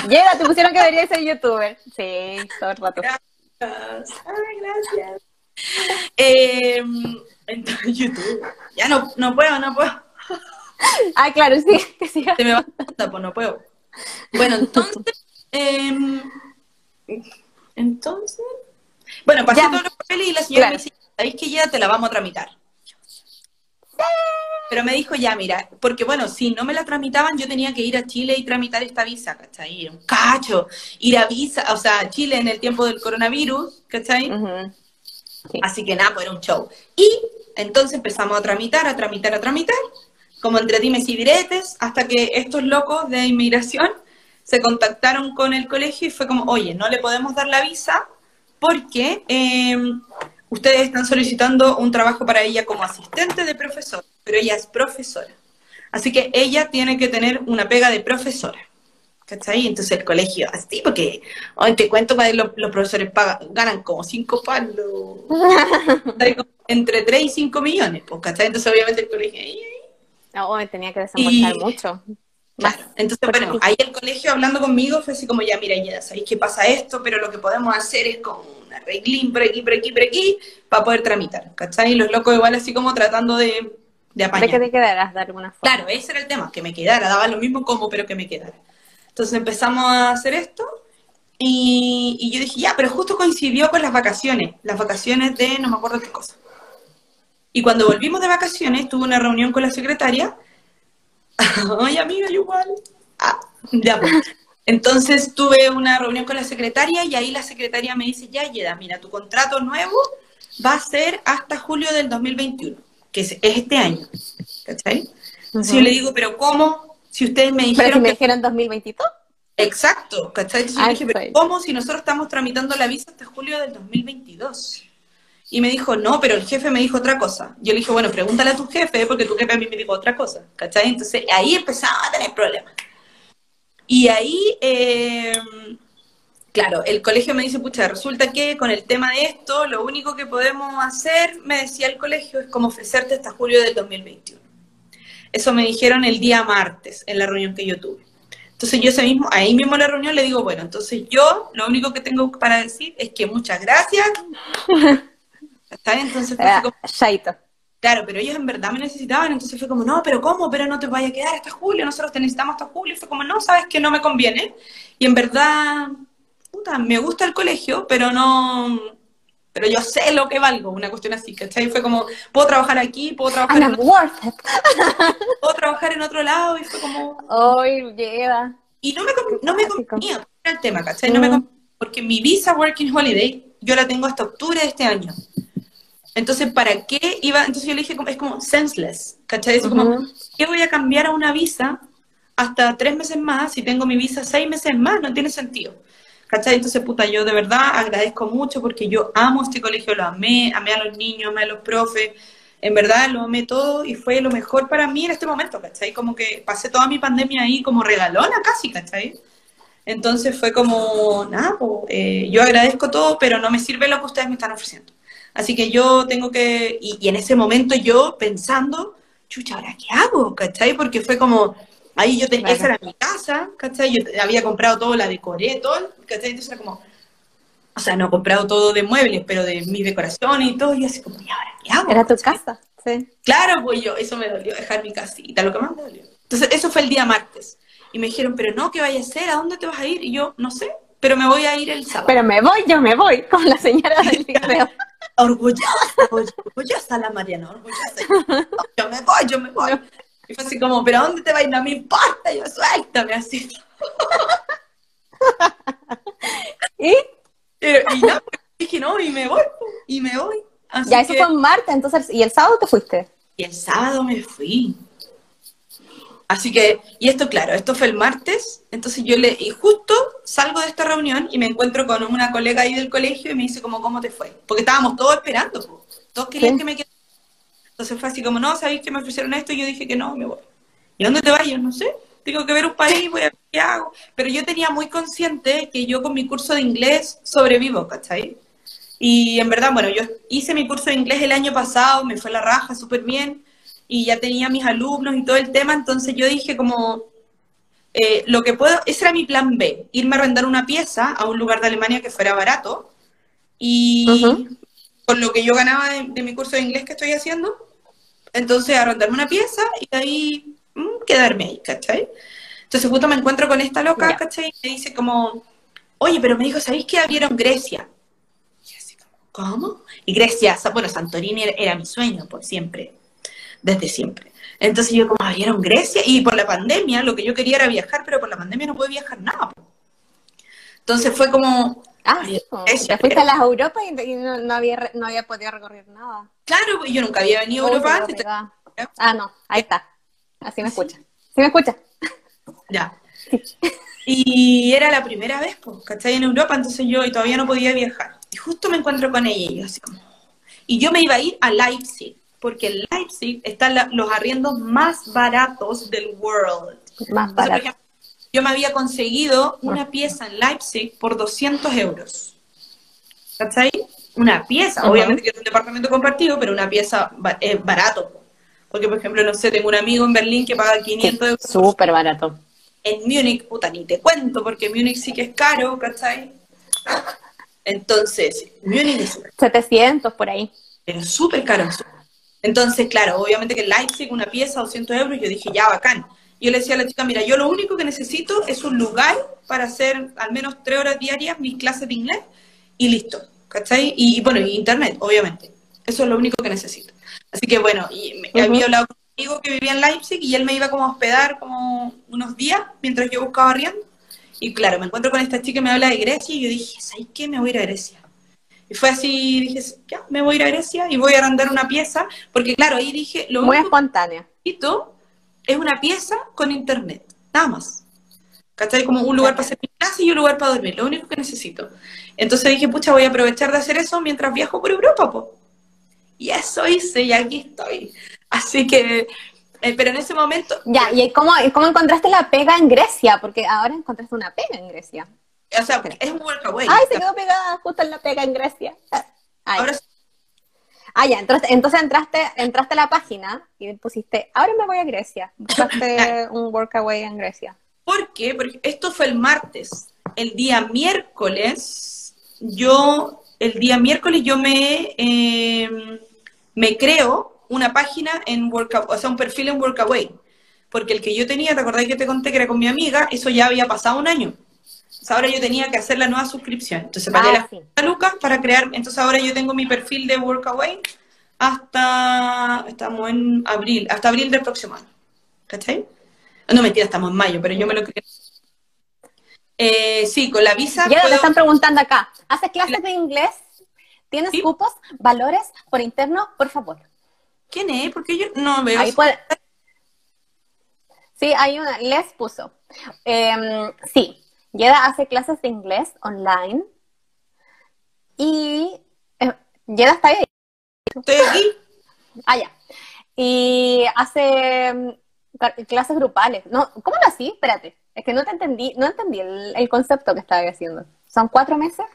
Llega, te pusieron que debería ser youtuber. Sí, todo el rato. Gracias. Ay, gracias. Eh, entonces, YouTube. Ya no, no puedo, no puedo. Ah, claro, sí, que sí. Se me va onda, pues no puedo. Bueno, entonces, em, entonces, bueno, pasé Ya. todos los papeles y la señora Claro. me dice, ¿sabéis que ya te la vamos a tramitar? Pero me dijo, ya, mira, porque bueno, si no me la tramitaban, yo tenía que ir a Chile y tramitar esta visa, ¿cachai? Un cacho, ir a visa, o sea, Chile en el tiempo del coronavirus, ¿cachai? Ujú. Sí. Así que nada, pues era un show. Y entonces empezamos a tramitar, a tramitar, a tramitar, como entre dimes y diretes, hasta que estos locos de inmigración se contactaron con el colegio y fue como, oye, no le podemos dar la visa porque eh, ustedes están solicitando un trabajo para ella como asistente de profesor, pero ella es profesora. Así que ella tiene que tener una pega de profesora. ¿Cachai? Entonces el colegio, así, porque hoy te cuento que los, los profesores pagan, ganan como cinco palos, ¿cachai? Como entre 3 y 5 millones, pues, ¿cachai? Entonces obviamente el colegio, ay, ay. No, tenía que desembolsar Y- mucho. Claro. Entonces, bueno, ahí el colegio hablando conmigo fue así como, ya, mira, ya sabéis que pasa esto, pero lo que podemos hacer es como un arreglín por aquí, por aquí, por aquí, para poder tramitar, ¿cachai? Y los locos igual así como tratando de, de apañar. De que te quedaras de alguna forma. Claro, ese era el tema, que me quedara, daba lo mismo como, pero que me quedara. Entonces empezamos a hacer esto y, y yo dije, ya, pero justo coincidió con las vacaciones, las vacaciones de no me acuerdo qué cosa. Y cuando volvimos de vacaciones, tuve una reunión con la secretaria. Ay, amiga, igual. Ah, ya. pues. Entonces tuve una reunión con la secretaria y ahí la secretaria me dice, ya, Yeda, mira, tu contrato nuevo va a ser hasta julio del 2021, que es, es este año. ¿Cachai? Entonces yo le digo, pero ¿cómo? Si ustedes me Pero dijeron si me dijeron 2022. Exacto, ¿cachai? Entonces yo Ah, dije, pero. ¿cómo si nosotros estamos tramitando la visa hasta julio del 2022? Y me dijo, no, pero el jefe me dijo otra cosa. Yo le dije, bueno, pregúntale a tu jefe, porque tu jefe a mí me dijo otra cosa, ¿cachai? Entonces ahí empezaba a tener problemas. Y ahí, eh, claro, el colegio me dice, pucha, resulta que con el tema de esto, lo único que podemos hacer, me decía el colegio, es como ofrecerte hasta julio del 2021. Eso me dijeron el día martes, en la reunión que yo tuve. Entonces yo ese mismo, ahí mismo en la reunión le digo, bueno, entonces yo lo único que tengo para decir es que muchas gracias. ¿Está bien? Entonces Ah, como. Claro, pero ellos en verdad me necesitaban, entonces fue como, no, pero ¿cómo? Pero no te vaya a quedar hasta julio, nosotros te necesitamos hasta julio. Fue como, no, sabes que no me conviene. Y en verdad, puta, me gusta el colegio, pero no, pero yo sé lo que valgo, una cuestión así, ¿cachai? Fue como, puedo trabajar aquí, puedo trabajar, en, worth it. puedo trabajar en otro lado, y fue como, Hoy llega. Y no me, no me convenía, era el tema, ¿cachai? No me Mm. convenía, porque mi visa Working Holiday yo la tengo hasta octubre de este año. Entonces, ¿para qué iba? Entonces yo le dije, como- es como senseless, ¿cachai? Es como, Ujú. ¿qué voy a cambiar a una visa hasta tres meses más si tengo mi visa seis meses más? No tiene sentido. ¿Cachai? Entonces, puta, yo de verdad agradezco mucho porque yo amo este colegio, lo amé, amé a los niños, amé a los profes, en verdad lo amé todo y fue lo mejor para mí en este momento, ¿cachai? Como que pasé toda mi pandemia ahí como regalona casi, ¿cachai? Entonces fue como, nada, po, eh, yo agradezco todo, pero no me sirve lo que ustedes me están ofreciendo. Así que yo tengo que, y, y en ese momento yo pensando, chucha, ¿ahora qué hago? ¿Cachai? Porque fue como, ahí yo tenía, Claro. esa era mi casa, ¿cachai? Yo había comprado todo, la decoré, todo, ¿cachai? Entonces era como, o sea, no he comprado todo de muebles, pero de mis decoraciones y todo, y así como, ¿y ahora qué hago? Era tu ¿Cachai? casa. Sí. Claro, pues yo, eso me dolió, dejar mi casita, lo que más me dolió. Entonces, eso fue el día martes. Y me dijeron, pero no, ¿qué vaya a hacer? ¿A dónde te vas a ir? Y yo, no sé, pero me voy a ir el sábado. Pero me voy, yo me voy, como la señora del video. orgullosa, orgullosa la Mariana, orgullosa. Yo me voy, yo me voy. Y fue así como, ¿pero a dónde te vas? No me importa, yo suéltame así. ¿Y? Pero- y no, dije, no, y me voy, y me voy. Así Ya, eso que- fue en martes, entonces, ¿y el sábado te fuiste? Y el sábado me fui. Así que, y esto, claro, esto fue el martes, entonces yo le, y justo salgo de esta reunión y me encuentro con una colega ahí del colegio y me dice como, ¿cómo te fue? Porque estábamos todos esperando, po. todos querían Sí. que me quedara. Entonces fue así como, no, ¿sabéis que me ofrecieron esto? Y yo dije que no, me voy. ¿Y dónde te vas? Yo no sé, tengo que ver un país, voy a ver qué hago. Pero yo tenía muy consciente que yo con mi curso de inglés sobrevivo, ¿cachai? Y en verdad, bueno, yo hice mi curso de inglés el año pasado, me fue la raja súper bien, y ya tenía mis alumnos y todo el tema, entonces yo dije como, eh, lo que puedo, ese era mi plan B, irme a arrendar una pieza a un lugar de Alemania que fuera barato, y con lo que yo ganaba de, de mi curso de inglés que estoy haciendo, entonces arrendarme una pieza y ahí mm, quedarme ahí, ¿cachai? Entonces justo me encuentro con esta loca. ¿cachai? Y me dice como, oye, pero me dijo, ¿sabéis que abrieron Grecia? Y así como, ¿cómo? Y Grecia, bueno, Santorini era, era mi sueño por siempre, desde siempre. Entonces yo como, abrieron Grecia y por la pandemia lo que yo quería era viajar, pero por la pandemia no pude viajar nada. po. Entonces fue como, Ah, sí. Grecia, te fuiste pero- a las Europas y, no, no había, no había podido recorrer nada. claro, pues, yo nunca había venido a Europa pegada. Ah, no, ahí está. Así me escucha. ¿Sí me escucha? Ya. Y era la primera vez, pues, ¿cachai? En Europa, entonces yo y todavía no podía viajar. Y justo me encuentro con ella y yo así como... Y yo me iba a ir a Leipzig, porque en Leipzig están la- los arriendos más baratos del world. Más Entonces, por barato. ejemplo, yo me había conseguido una pieza en Leipzig por 200 euros. ¿Cachai? Una pieza, obviamente que es un departamento compartido, pero una pieza es barato. po. Porque, por ejemplo, no sé, tengo un amigo en Berlín que paga 500 euros Súper barato. en Múnich, puta, ni te cuento, porque Múnich sí que es caro, ¿cachai? Entonces, Múnich es 700 por ahí. pero súper caro. Entonces, claro, obviamente que en Leipzig una pieza, 200 euros, yo dije, ya, bacán. Yo le decía a la chica, mira, yo lo único que necesito es un lugar para hacer al menos tres horas diarias mis clases de inglés y listo, ¿cachai? Y, bueno, y internet, obviamente. Eso es lo único que necesito. Así que bueno, y me, había hablado con un amigo que vivía en Leipzig y él me iba como a hospedar como unos días mientras yo buscaba arriendo. Y claro, me encuentro con esta chica que me habla de Grecia y yo dije, ¿sabes qué? Me voy a ir a Grecia. Y fue así, dije, ya, me voy a ir a Grecia y voy a arrendar una pieza, porque claro, ahí dije, lo Muy único espontánea. que necesito es una pieza con internet, nada más. ¿Cachai? Como un lugar para hacer mi clase y un lugar para dormir, lo único que necesito. Entonces dije, pucha, voy a aprovechar de hacer eso mientras viajo por Europa, po. Y eso hice, y aquí estoy. Así que, eh, pero en ese momento, Ya, ¿y cómo, cómo encontraste la pega en Grecia? Porque ahora encontraste una pega en Grecia. O sea, es un workaway. Ay, se quedó pegada justo en la pega en Grecia. Ay. Ahora Ah, ya, entonces, entonces entraste, entraste a la página y pusiste, ahora me voy a Grecia. Buscaste un workaway en Grecia. ¿Por qué? Porque esto fue el martes. El día miércoles, yo, el día miércoles yo me, eh, me creo una página en Workaway, o sea, un perfil en Workaway. Porque el que yo tenía, ¿te acordás que te conté que era con mi amiga? Eso ya había pasado un año. Ahora yo tenía que hacer la nueva suscripción. Entonces pagué Ah, las sí. 50 lucas para crear. Entonces ahora yo tengo mi perfil de Workaway hasta, estamos en abril, hasta abril del próximo año. ¿Cachai? No, mentira, estamos en mayo, pero yo me lo creé. Eh, sí, con la visa Ya te puedo- están preguntando acá, ¿haces clases de inglés? ¿Tienes Sí. cupos, valores por interno? Por favor. ¿Quién es? Porque yo no veo. Ahí puede... Sí, hay una, les puso. Em, sí, Yeda hace clases de inglés online y eh, Yeda está ahí. Estoy aquí. Ah, ya. Y hace mm, clases grupales. No, ¿Cómo lo así? Espérate. Es que no te entendí, no entendí el, el concepto que estaba haciendo. ¿Son cuatro meses?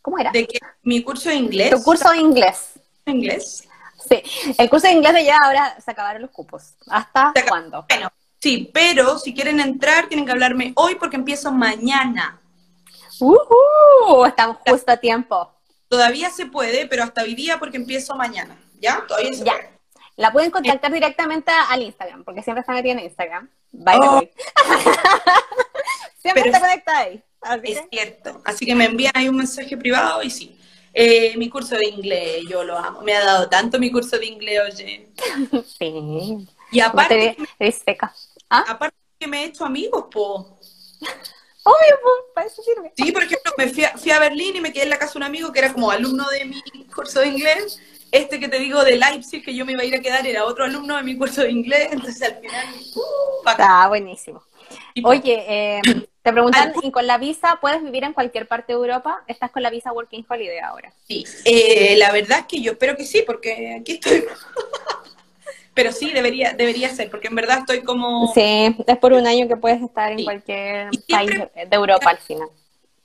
¿Cómo era? De que mi curso de inglés. Tu curso de inglés. inglés. Sí, el curso de inglés de ya ahora se acabaron los cupos. ¿Hasta cuándo? Bueno, sí, pero si quieren entrar, tienen que hablarme hoy porque empiezo mañana. ¡Uhú! Estamos justo a tiempo. Todavía se puede, pero hasta hoy día porque empiezo mañana. ¿Ya? Todavía se Ya. puede. La pueden contactar directamente al Instagram, porque siempre está metida en Instagram. By the Oh. siempre Pero está es- conectada ahí. Así Es que- cierto. Así que me envían ahí un mensaje privado y sí. Eh, mi curso de inglés, yo lo amo. Me ha dado tanto mi curso de inglés, oye. Sí. Y aparte, Te- eres seca. ¿Ah? aparte que me he hecho amigos, po. Obvio, pues, para eso sirve. Sí, por ejemplo, me fui a, fui a Berlín y me quedé en la casa de un amigo que era como alumno de mi curso de inglés. Este que te digo de Leipzig, que yo me iba a ir a quedar, era otro alumno de mi curso de inglés. Entonces al final, uh. Está buenísimo. Tipo, Oye, eh, te preguntan, ¿y con la visa puedes vivir en cualquier parte de Europa? Estás con la visa Working Holiday ahora. sí. Eh, la verdad es que yo espero que sí, porque aquí estoy. Pero sí, debería, debería ser, porque en verdad estoy como... Sí, es por un año que puedes estar en cualquier país de Europa al final.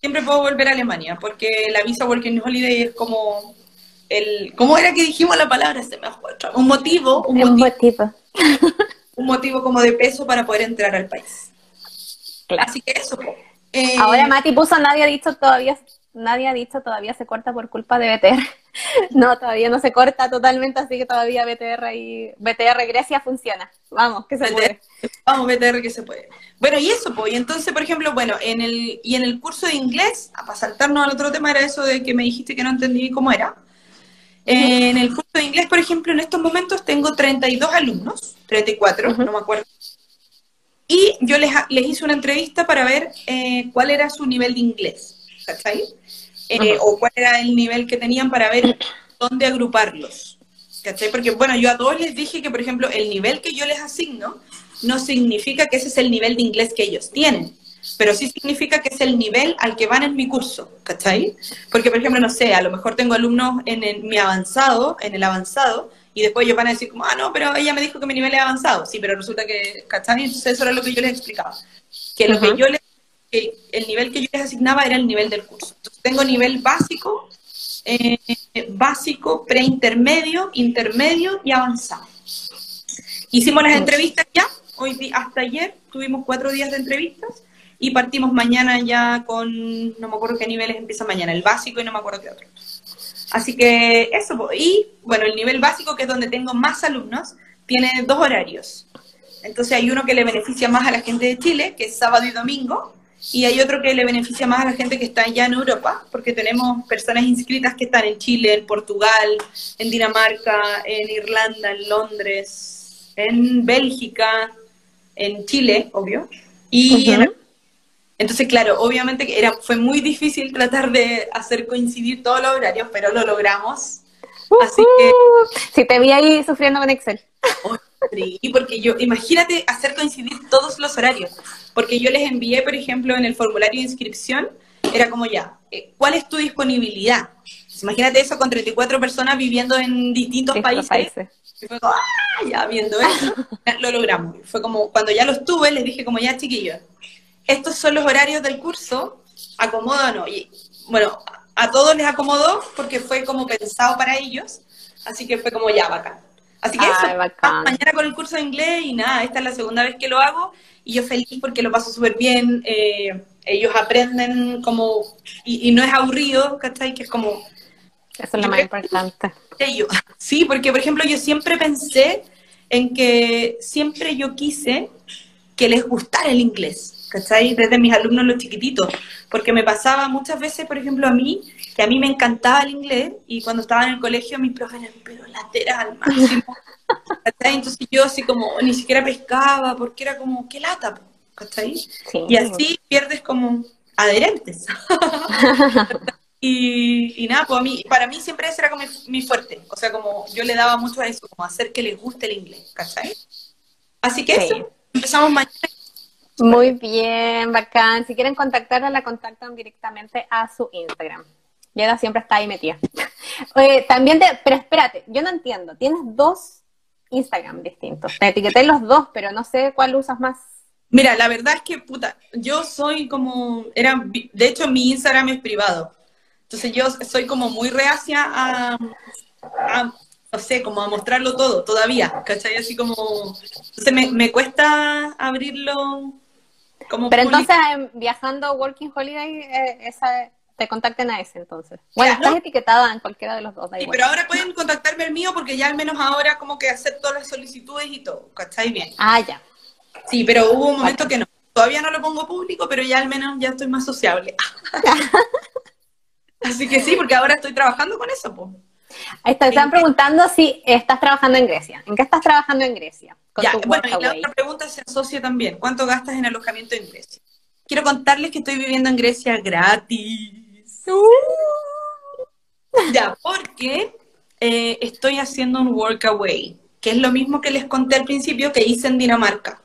Siempre puedo volver a Alemania, porque la visa Working Holiday es como... El, ¿Cómo era que dijimos la palabra? Se me otra- Un motivo, un Un motivo, motivo. un motivo como de peso para poder entrar al país. Claro. Así que eso. Eh, Ahora Mati puso, nadie ha dicho todavía, nadie ha dicho todavía se corta por culpa de BTR. No, todavía no se corta totalmente, así que todavía BTR y BTR Grecia funciona. Vamos, que se puede. Vamos, BTR que se puede. Bueno, y eso, pues, y entonces, por ejemplo, bueno, en el, y en el curso de inglés, para saltarnos al otro tema, era eso de que me dijiste que no entendí cómo era. En el curso de inglés, por ejemplo, en estos momentos tengo 32 alumnos, 34, Ujú. no me acuerdo. Y yo les, les hice una entrevista para ver eh, cuál era su nivel de inglés, ¿cachai? Eh, O cuál era el nivel que tenían para ver dónde agruparlos, ¿cachai? Porque, bueno, yo a todos les dije que, por ejemplo, el nivel que yo les asigno no significa que ese es el nivel de inglés que ellos tienen, pero sí significa que es el nivel al que van en mi curso, ¿cachai? Porque, por ejemplo, no sé, a lo mejor tengo alumnos en el- mi avanzado, en el avanzado, y después ellos van a decir como, ah, no, pero ella me dijo que mi nivel es avanzado. Sí, pero resulta que, ¿cachai? Entonces eso era lo que yo les explicaba. Que lo Ujú. que yo les, que el nivel que yo les asignaba era el nivel del curso. Entonces tengo nivel básico, eh, básico, preintermedio, intermedio y avanzado. Hicimos las entrevistas ya hoy hasta ayer tuvimos cuatro días de entrevistas y partimos mañana ya con, no me acuerdo qué niveles empieza mañana, el básico y no me acuerdo qué otro. Así que eso, y bueno, el nivel básico, que es donde tengo más alumnos, tiene dos horarios. Entonces hay uno que le beneficia más a la gente de Chile, que es sábado y domingo, y hay otro que le beneficia más a la gente que está allá en Europa, porque tenemos personas inscritas que están en Chile, en Portugal, en Dinamarca, en Irlanda, en Londres, en Bélgica, en Chile, obvio. Y entonces, claro, obviamente era, fue muy difícil tratar de hacer coincidir todos los horarios, pero lo logramos. Así que... Si te vi ahí sufriendo con Excel. Y porque yo, imagínate hacer coincidir todos los horarios, porque yo les envié, por ejemplo, en el formulario de inscripción, era como ya, eh, ¿cuál es tu disponibilidad? imagínate eso con 34 personas viviendo en distintos países. Y fue como, ¡ah! Ya viendo eso, lo logramos. Fue como, cuando ya los tuve, les dije como, ya chiquillos, estos son los horarios del curso, acomodo o no. Y bueno, a todos les acomodó porque fue como pensado para ellos, así que fue como ya bacán. Así que eso, mañana con el curso de inglés y nada, esta es la segunda vez que lo hago y yo feliz porque lo paso súper bien, eh, ellos aprenden como, y, no es aburrido, ¿cachai? Que es como... Eso es lo más importante. Sí, porque por ejemplo yo siempre pensé en que siempre yo quise que les gustara el inglés. ¿Cachai? Desde mis alumnos los chiquititos, porque me pasaba muchas veces, por ejemplo, a mí, que a mí me encantaba el inglés, y cuando estaba en el colegio mis profes eran, pero lateral, máximo, ¿cachai? Entonces yo así como, ni siquiera pescaba, porque era como, qué lata, ¿cachai? Y así pierdes como adherentes. y, y, nada, pues a mí, para mí siempre ese era como mi, fuerte, o sea, como yo le daba mucho a eso, como hacer que les guste el inglés, ¿cachai? Así que eso, empezamos mañana muy bien, bacán. Si quieren contactarla, la contactan directamente a su Instagram. Yeda siempre está ahí metida. también te, pero espérate, yo no entiendo. Tienes dos Instagram distintos. Te etiqueté los dos, pero no sé cuál usas más. Mira, la verdad es que, puta, yo soy como, era, de hecho mi Instagram es privado. Entonces yo soy como muy reacia a, no sé, como a mostrarlo todo, todavía, ¿cachai? Así como, entonces me, me cuesta abrirlo pero entonces, em, viajando Working Holiday, eh, esa, te contacten a ese entonces. Bueno, estás etiquetada en cualquiera de los dos. sí, pero ahora pueden contactarme el mío porque ya al menos ahora como que acepto las solicitudes y todo, ¿cachai? Bien. Ah, ya. Sí, pero hubo un momento que no. Todavía no lo pongo público, pero ya al menos ya estoy más sociable. Así que sí, porque ahora estoy trabajando con eso, pues. Están preguntando si estás trabajando en Grecia. ¿En qué estás trabajando en Grecia? Ya, bueno, y la otra pregunta se asocia también. ¿Cuánto gastas en alojamiento en Grecia? Quiero contarles que estoy viviendo en Grecia gratis. Uh. Ya, porque eh, estoy haciendo un workaway, que es lo mismo que les conté al principio que hice en Dinamarca.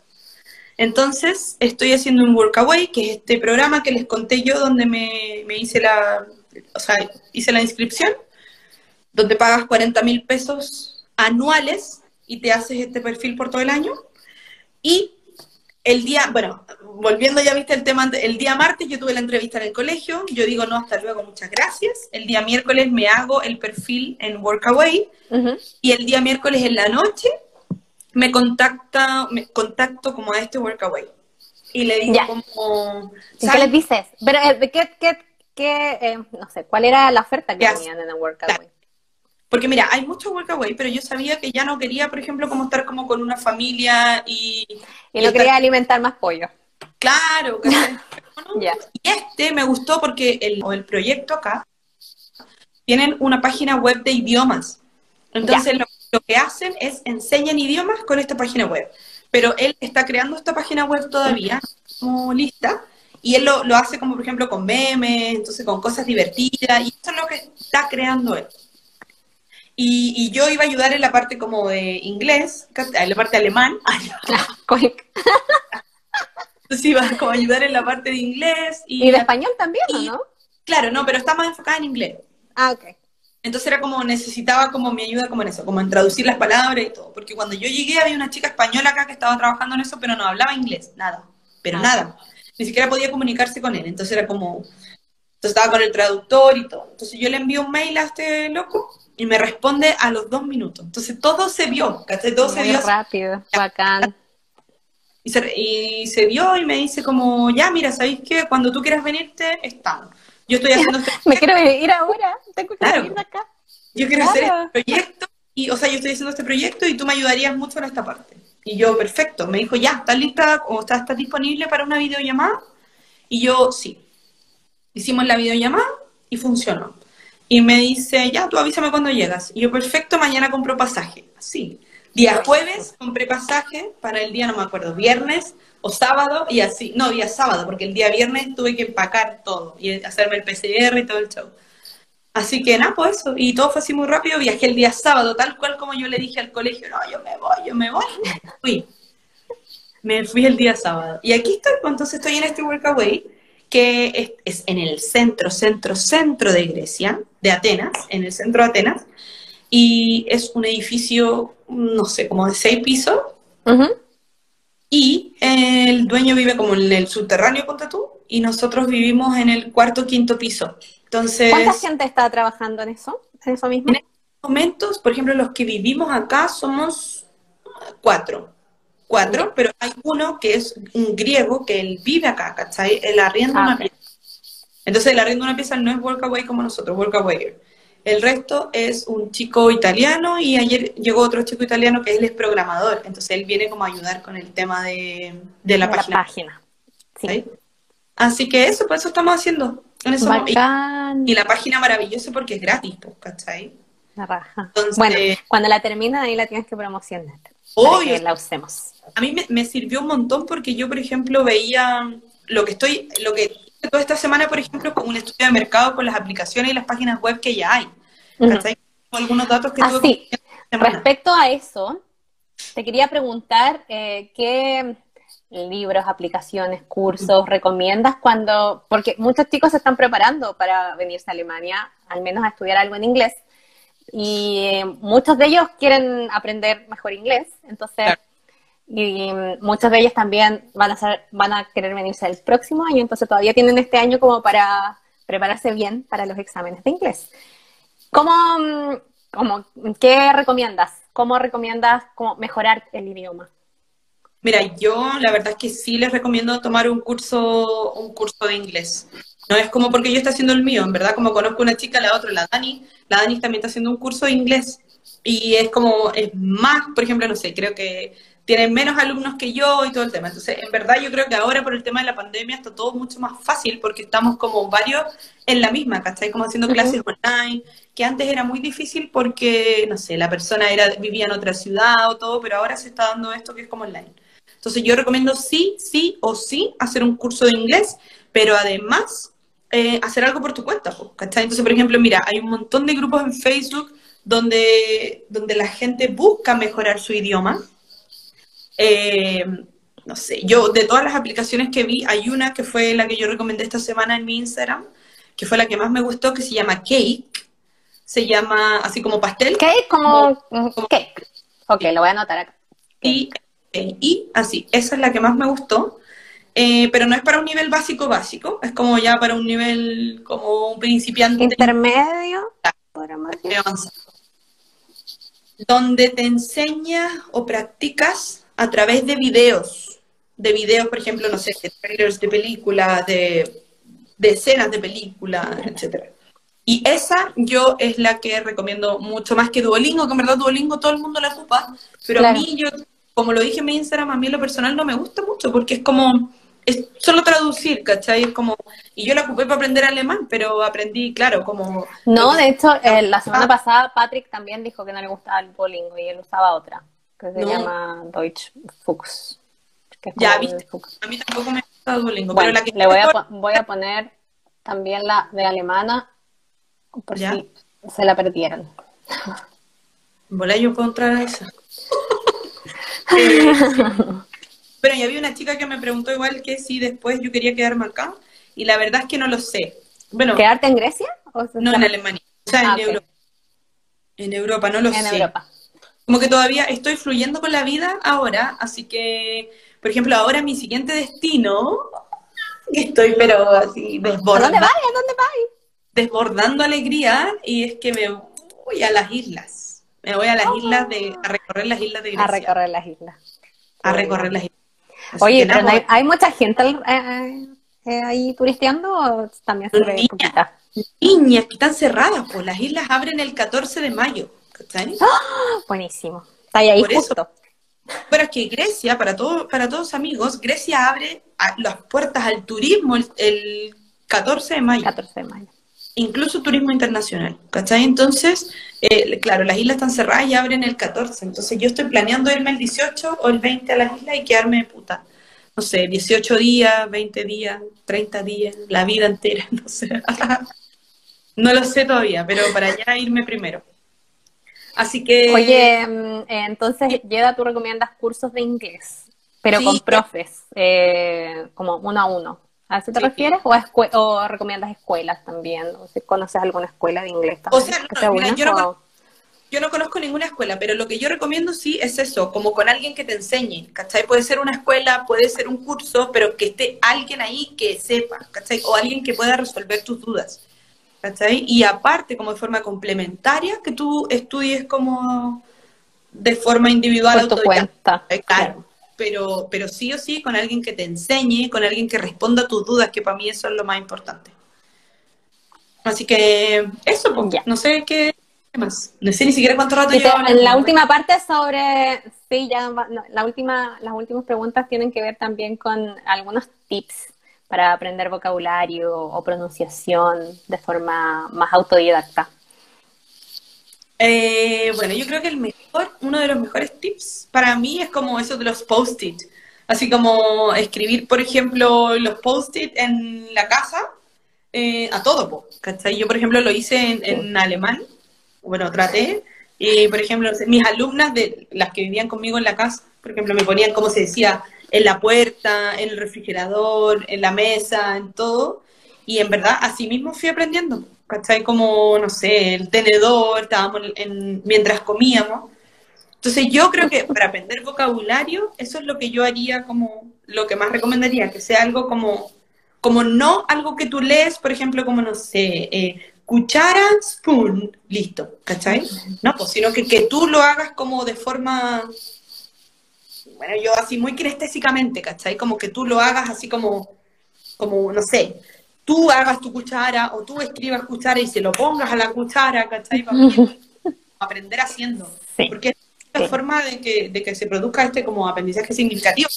Entonces, estoy haciendo un workaway, que es este programa que les conté yo, donde me, me hice la, o sea, hice la inscripción, donde pagas 40 mil pesos anuales y te haces este perfil por todo el año. Y el día, bueno, volviendo ya viste el tema, el día martes yo tuve la entrevista en el colegio, yo digo no, hasta luego, muchas gracias. El día miércoles me hago el perfil en Workaway y el día miércoles en la noche me contacta, me contacto como a este Workaway. Y le digo como... ¿Qué les dices? Pero, eh, ¿qué, qué, qué eh, no sé, cuál era la oferta que tenían en el Workaway? Porque mira, hay mucho workaway, pero yo sabía que ya no quería, por ejemplo, como estar como con una familia y... Y no quería alimentar más pollo. Claro. Y este me gustó porque el, el proyecto acá tienen una página web de idiomas. Entonces lo, que hacen es enseñan idiomas con esta página web. Pero él está creando esta página web todavía como lista y él lo, lo hace como por ejemplo con memes, entonces con cosas divertidas y eso es lo que está creando él. Y, yo iba a ayudar en la parte como de inglés, en la parte alemán. Entonces iba como a ayudar en la parte de inglés. ¿Y, de español también, no? Claro, no, pero está más enfocada en inglés. Ah, ok. Entonces era como, necesitaba como mi ayuda como en eso, como en traducir las palabras y todo. Porque cuando yo llegué había una chica española acá que estaba trabajando en eso, pero no hablaba inglés, nada. Pero ah. nada. Ni siquiera podía comunicarse con él. Entonces era como, entonces estaba con el traductor y todo. Entonces yo le envío un mail a este loco y me responde a los dos minutos. Entonces todo se vio, ¿cachai? Todo se vio. rápido, bacán. Y se, y se dio y me dice como, ya, mira, ¿sabéis qué? Cuando tú quieras venirte, estamos. Yo estoy haciendo este Me quiero ir ahora, tengo que Claro. salir de acá. yo quiero hacer este proyecto, y, o sea, yo estoy haciendo este proyecto y tú me ayudarías mucho en esta parte. Y yo, perfecto, me dijo, ya, ¿estás lista o estás, estás disponible para una videollamada? Y yo, sí. Hicimos la videollamada y funcionó. Y me dice, ya, tú avísame cuando llegas. Y yo, perfecto, mañana compro pasaje. Así. Día jueves compré pasaje para el día, no me acuerdo, viernes o sábado y así. No, día sábado, porque el día viernes tuve que empacar todo y hacerme el PCR y todo el show. Así que nada, pues eso. Y todo fue así muy rápido. Viajé el día sábado, tal cual como yo le dije al colegio, no, yo me voy, yo me voy. Fui. Me fui el día sábado. Y aquí estoy, pues entonces estoy en este workaway, que es, es en el centro, centro, centro de Grecia, de Atenas, en el centro de Atenas. Y es un edificio, no sé, como de seis pisos. Y el dueño vive como en el subterráneo, ponte tú, y nosotros vivimos en el cuarto, quinto piso. Entonces, ¿Cuánta gente está trabajando en eso? ¿En eso mismo? En estos momentos, por ejemplo, los que vivimos acá somos cuatro. Cuatro, pero hay uno que es un griego que él vive acá, ¿cachai? Él arrienda Ah, una pieza. Entonces, el arriendo una pieza no es workaway como nosotros, workaway. El resto es un chico italiano y ayer llegó otro chico italiano que él es programador. Entonces, él viene como a ayudar con el tema de, de la De página. página. Sí. ¿cachai? Así que eso, pues eso estamos haciendo. En eso, y, y la página maravillosa porque es gratis, pues, ¿cachai? La raja. Entonces- bueno, cuando la termines ahí la tienes que promocionar. Para Obvio. que la usemos. A mí me, me sirvió un montón porque yo, por ejemplo, veía lo que estoy, lo que toda esta semana, por ejemplo, con un estudio de mercado con las aplicaciones y las páginas web que ya hay. ¿Cachai? Con algunos datos que Ah, tuve sí. esta semana. Respecto a eso, te quería preguntar eh, qué libros, aplicaciones, cursos recomiendas cuando, porque muchos chicos se están preparando para venirse a Alemania, al menos a estudiar algo en inglés, y eh, muchos de ellos quieren aprender mejor inglés, entonces, Claro. Y muchos de ellos también van a van a querer venirse el próximo año, entonces todavía tienen este año como para prepararse bien para los exámenes de inglés. ¿Cómo, mm, cómo- qué recomiendas? ¿Cómo recomiendas cómo mejorar el idioma? Mira, yo la verdad es que sí les recomiendo tomar un curso, un curso de inglés. No es como porque yo esté haciendo el mío, en verdad, como conozco una chica, la otra, la Dani, la Dani también está haciendo un curso de inglés. Y es como, es más, por ejemplo, no sé, creo que tienen menos alumnos que yo y todo el tema. Entonces, en verdad yo creo que ahora por el tema de la pandemia está todo mucho más fácil porque estamos como varios en la misma, ¿cachai? Como haciendo clases online, que antes era muy difícil porque, no sé, la persona era, vivía en otra ciudad o todo, pero ahora se está dando esto que es como online. Entonces yo recomiendo sí, sí o sí hacer un curso de inglés, pero además eh, hacer algo por tu cuenta, ¿cachai? Entonces, por ejemplo, mira, hay un montón de grupos en Facebook donde, donde la gente busca mejorar su idioma. Eh, no sé, yo de todas las aplicaciones que vi, hay una que fue la que yo recomendé esta semana en mi Instagram, que fue la que más me gustó, que se llama Cake. Se llama así como pastel. ¿Qué? Como cake. Ok, lo voy a anotar acá. Y, eh, y así, esa es la que más me gustó. Eh, pero no es para un nivel básico básico, es como ya para un nivel como un principiante Intermedio. Donde te enseñas o practicas a través de videos. De videos, por ejemplo, no sé, de trailers de películas, de, de escenas de películas, etcétera. Y esa yo es la que recomiendo mucho más que Duolingo, que en verdad Duolingo todo el mundo la ocupa, pero Claro. a mí yo, como lo dije en mi Instagram, a mí en lo personal no me gusta mucho porque es como, es solo traducir, ¿cachai? Es como, y yo la ocupé para aprender alemán, pero aprendí, claro, como... No, de hecho, eh, la semana Ah. pasada Patrick también dijo que no le gustaba el Duolingo y él usaba otra, que se No. llama Deutsch Fuchs. que es Ya, viste. Fuchs. A mí tampoco me gusta Duolingo, Bueno, pero la que le voy a, voy a poner también la de alemana por Ya. si se la perdieron. Volá, yo puedo entrar a esa. Eh, pero ya había una chica que me preguntó igual que si después yo quería quedarme acá, y la verdad es que no lo sé. Bueno, ¿Quedarte en Grecia? O no en Alemania, o sea, en Ah. Europa. En Europa, no lo En sé. Europa. Como que todavía estoy fluyendo con la vida ahora, así que, por ejemplo, ahora mi siguiente destino, estoy pero así ¿A dónde desbordando, vas? ¿A dónde vas? desbordando alegría, y es que me voy a las islas. Me voy a las islas de, a recorrer las islas de Grecia. A recorrer las islas. a recorrer las islas. Así Oye, pero no hay, hay mucha gente al- eh, eh, ahí turisteando o también se ve Niña. poquita. niñas que están cerradas, pues las islas abren el 14 de mayo, ¿cachai? Buenísimo. Está ahí Por eso. justo. Pero es que Grecia, para, todo, para todos amigos, Grecia abre a- las puertas al turismo el, el 14 de mayo, 14 de mayo. incluso turismo internacional, ¿cachai? Entonces, eh, claro, las islas están cerradas y abren el 14, entonces yo estoy planeando irme el 18 o el 20 a las islas y quedarme de puta. No sé, 18 días, 20 días, 30 días, la vida entera, no sé. No lo sé todavía, pero para allá irme primero. Así que... Oye, mm, entonces, Yeda, tú recomiendas cursos de inglés, pero Sí. con profes, eh, como uno a uno. ¿A eso te Sí. refieres? ¿O, a escue- o recomiendas escuelas también? O si conoces alguna escuela de inglés O también. sea, no, sea mira, yo no o- Yo no conozco ninguna escuela, pero lo que yo recomiendo sí es eso, como con alguien que te enseñe, ¿cachai? Puede ser una escuela, puede ser un curso, pero que esté alguien ahí que sepa, ¿cachai? O alguien que pueda resolver tus dudas, ¿cachai? Y aparte, como de forma complementaria, que tú estudies como de forma individual, por tu cuenta. eh, Claro, pero, pero sí o sí con alguien que te enseñe, con alguien que responda a tus dudas, que para mí eso es lo más importante. Así que eso, pues, no sé qué más. No sé ni siquiera cuánto rato te- llevamos en la última parte sobre, sí, ya la última, las últimas preguntas tienen que ver también con algunos tips para aprender vocabulario o pronunciación de forma más autodidacta. Eh, bueno, yo creo que el mejor, uno de los mejores tips para mí es como eso de los post-it. Así como escribir, por ejemplo, los post-it en la casa eh, a todo, ¿cachai? Yo, por ejemplo, lo hice en, en alemán, bueno, traté, y por ejemplo, mis alumnas, de las que vivían conmigo en la casa, por ejemplo, me ponían, como se decía, en la puerta, en el refrigerador, en la mesa, en todo, y en verdad, así mismo fui aprendiendo, ¿cachai? Como, no sé, el tenedor, estábamos en, en- mientras comíamos. Entonces yo creo que para aprender vocabulario, eso es lo que yo haría como, lo que más recomendaría, que sea algo como, como no algo que tú lees, por ejemplo, como, no sé, eh, cuchara, spoon, listo, ¿cachai? No, pues, sino que, que tú lo hagas como de forma, bueno, yo así muy kinestésicamente, ¿cachai? Como que tú lo hagas así como, como, no sé, tú hagas tu cuchara o tú escribas cuchara y se lo pongas a la cuchara, ¿cachai? Para aprender haciendo. Sí. Porque es la Sí. forma de que, de que se produzca este como aprendizaje significativo,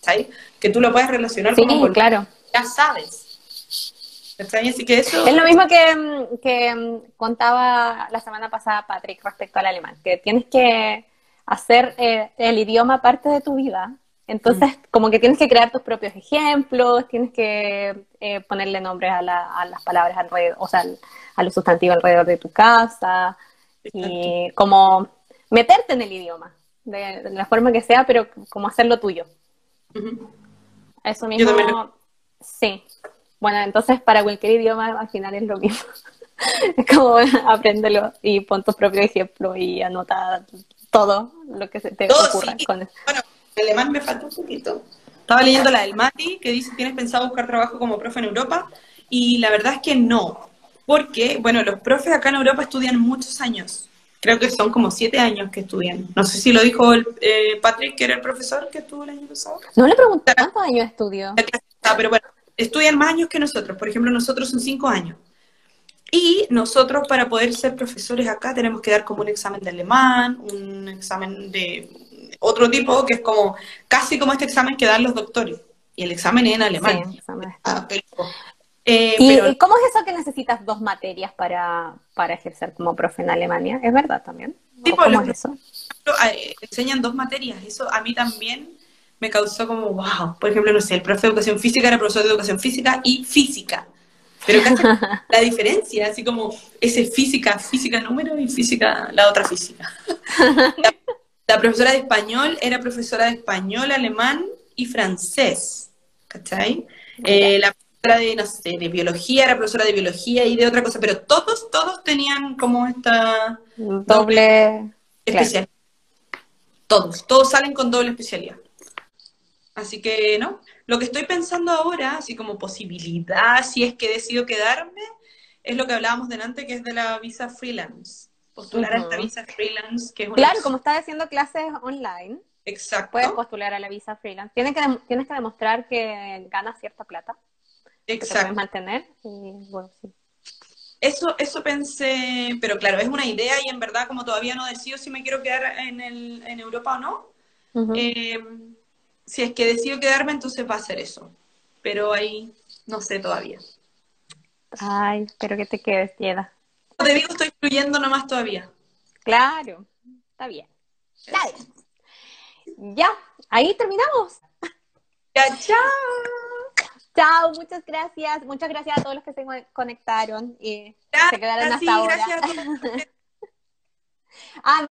¿cachai? Que tú lo puedas relacionar Sí, con claro. ya sabes. ¿Cachai? Así que eso... Es lo mismo que, mm, que mm, contaba la semana pasada Patrick respecto al alemán, que tienes que hacer eh, el idioma parte de tu vida. Entonces, como que tienes que crear tus propios ejemplos, tienes que eh, ponerle nombres a, la- a las palabras alrededor, o sea, al- a los sustantivos alrededor de tu casa, y como meterte en el idioma, de, de la forma que sea, pero como hacerlo tuyo. Eso mismo, sí. Bueno, entonces para cualquier idioma al final es lo mismo. Es como apréndelo y pon tus propios ejemplos y anota todo lo que se te Todo, ocurra sí. con eso. Bueno, el alemán me falta un poquito. Estaba leyendo la del Mati, que dice, ¿tienes pensado buscar trabajo como profe en Europa? Y la verdad es que no, porque, bueno, los profes acá en Europa estudian muchos años. Creo que son como siete años que estudian. No sé si lo dijo el, eh, Patrick, que era el profesor que estuvo el año pasado. No le pregunté cuántos años estudió. Está, pero bueno, estudian más años que nosotros. Por ejemplo, nosotros son cinco años. Y nosotros para poder ser profesores acá tenemos que dar como un examen de alemán, un examen de otro tipo, que es como casi como este examen que dan los doctores. Y el examen es en alemán. Sí, examen. Ah, pero, eh, ¿Y pero cómo es eso que necesitas dos materias para, para ejercer como profe en Alemania? ¿Es verdad también? ¿O Sí, pues, ¿Cómo los- es eso? eh, enseñan dos materias. Eso a mí también me causó como, wow. Por ejemplo, no sé, el profe de educación física era profesor de educación física y física. Pero ¿cachai? la diferencia, así como ese física, física número y física, la otra física. La, la profesora de español era profesora de español, alemán y francés. ¿Cachai? Eh, la profesora de, no sé, de biología era profesora de biología y de otra cosa, pero todos, todos tenían como esta Doble. Claro. especialidad. Todos, todos salen con doble especialidad. Así que, ¿no? Lo que estoy pensando ahora, así como posibilidad, si es que decido quedarme, es lo que hablábamos delante, que es de la visa freelance. Postular a esta visa freelance, que es una Claro, como estás haciendo clases online, Exacto. Puedes postular a la visa freelance. Tienes que, tienes que demostrar que ganas cierta plata. Que te puedes mantener. Y bueno, sí. Eso, eso pensé, pero claro, es una idea y en verdad como todavía no decido si me quiero quedar en, el, en Europa o no, eh, si es que decido quedarme, entonces va a ser eso. Pero ahí no sé todavía. Ay, espero que te quedes, Tieda. Te digo, estoy fluyendo nomás todavía. Claro, está bien. Está bien. Ya, ahí terminamos. Ya, chao. Chao, muchas gracias. Muchas gracias a todos los que se conectaron y se quedaron hasta ahora. Gracias ah,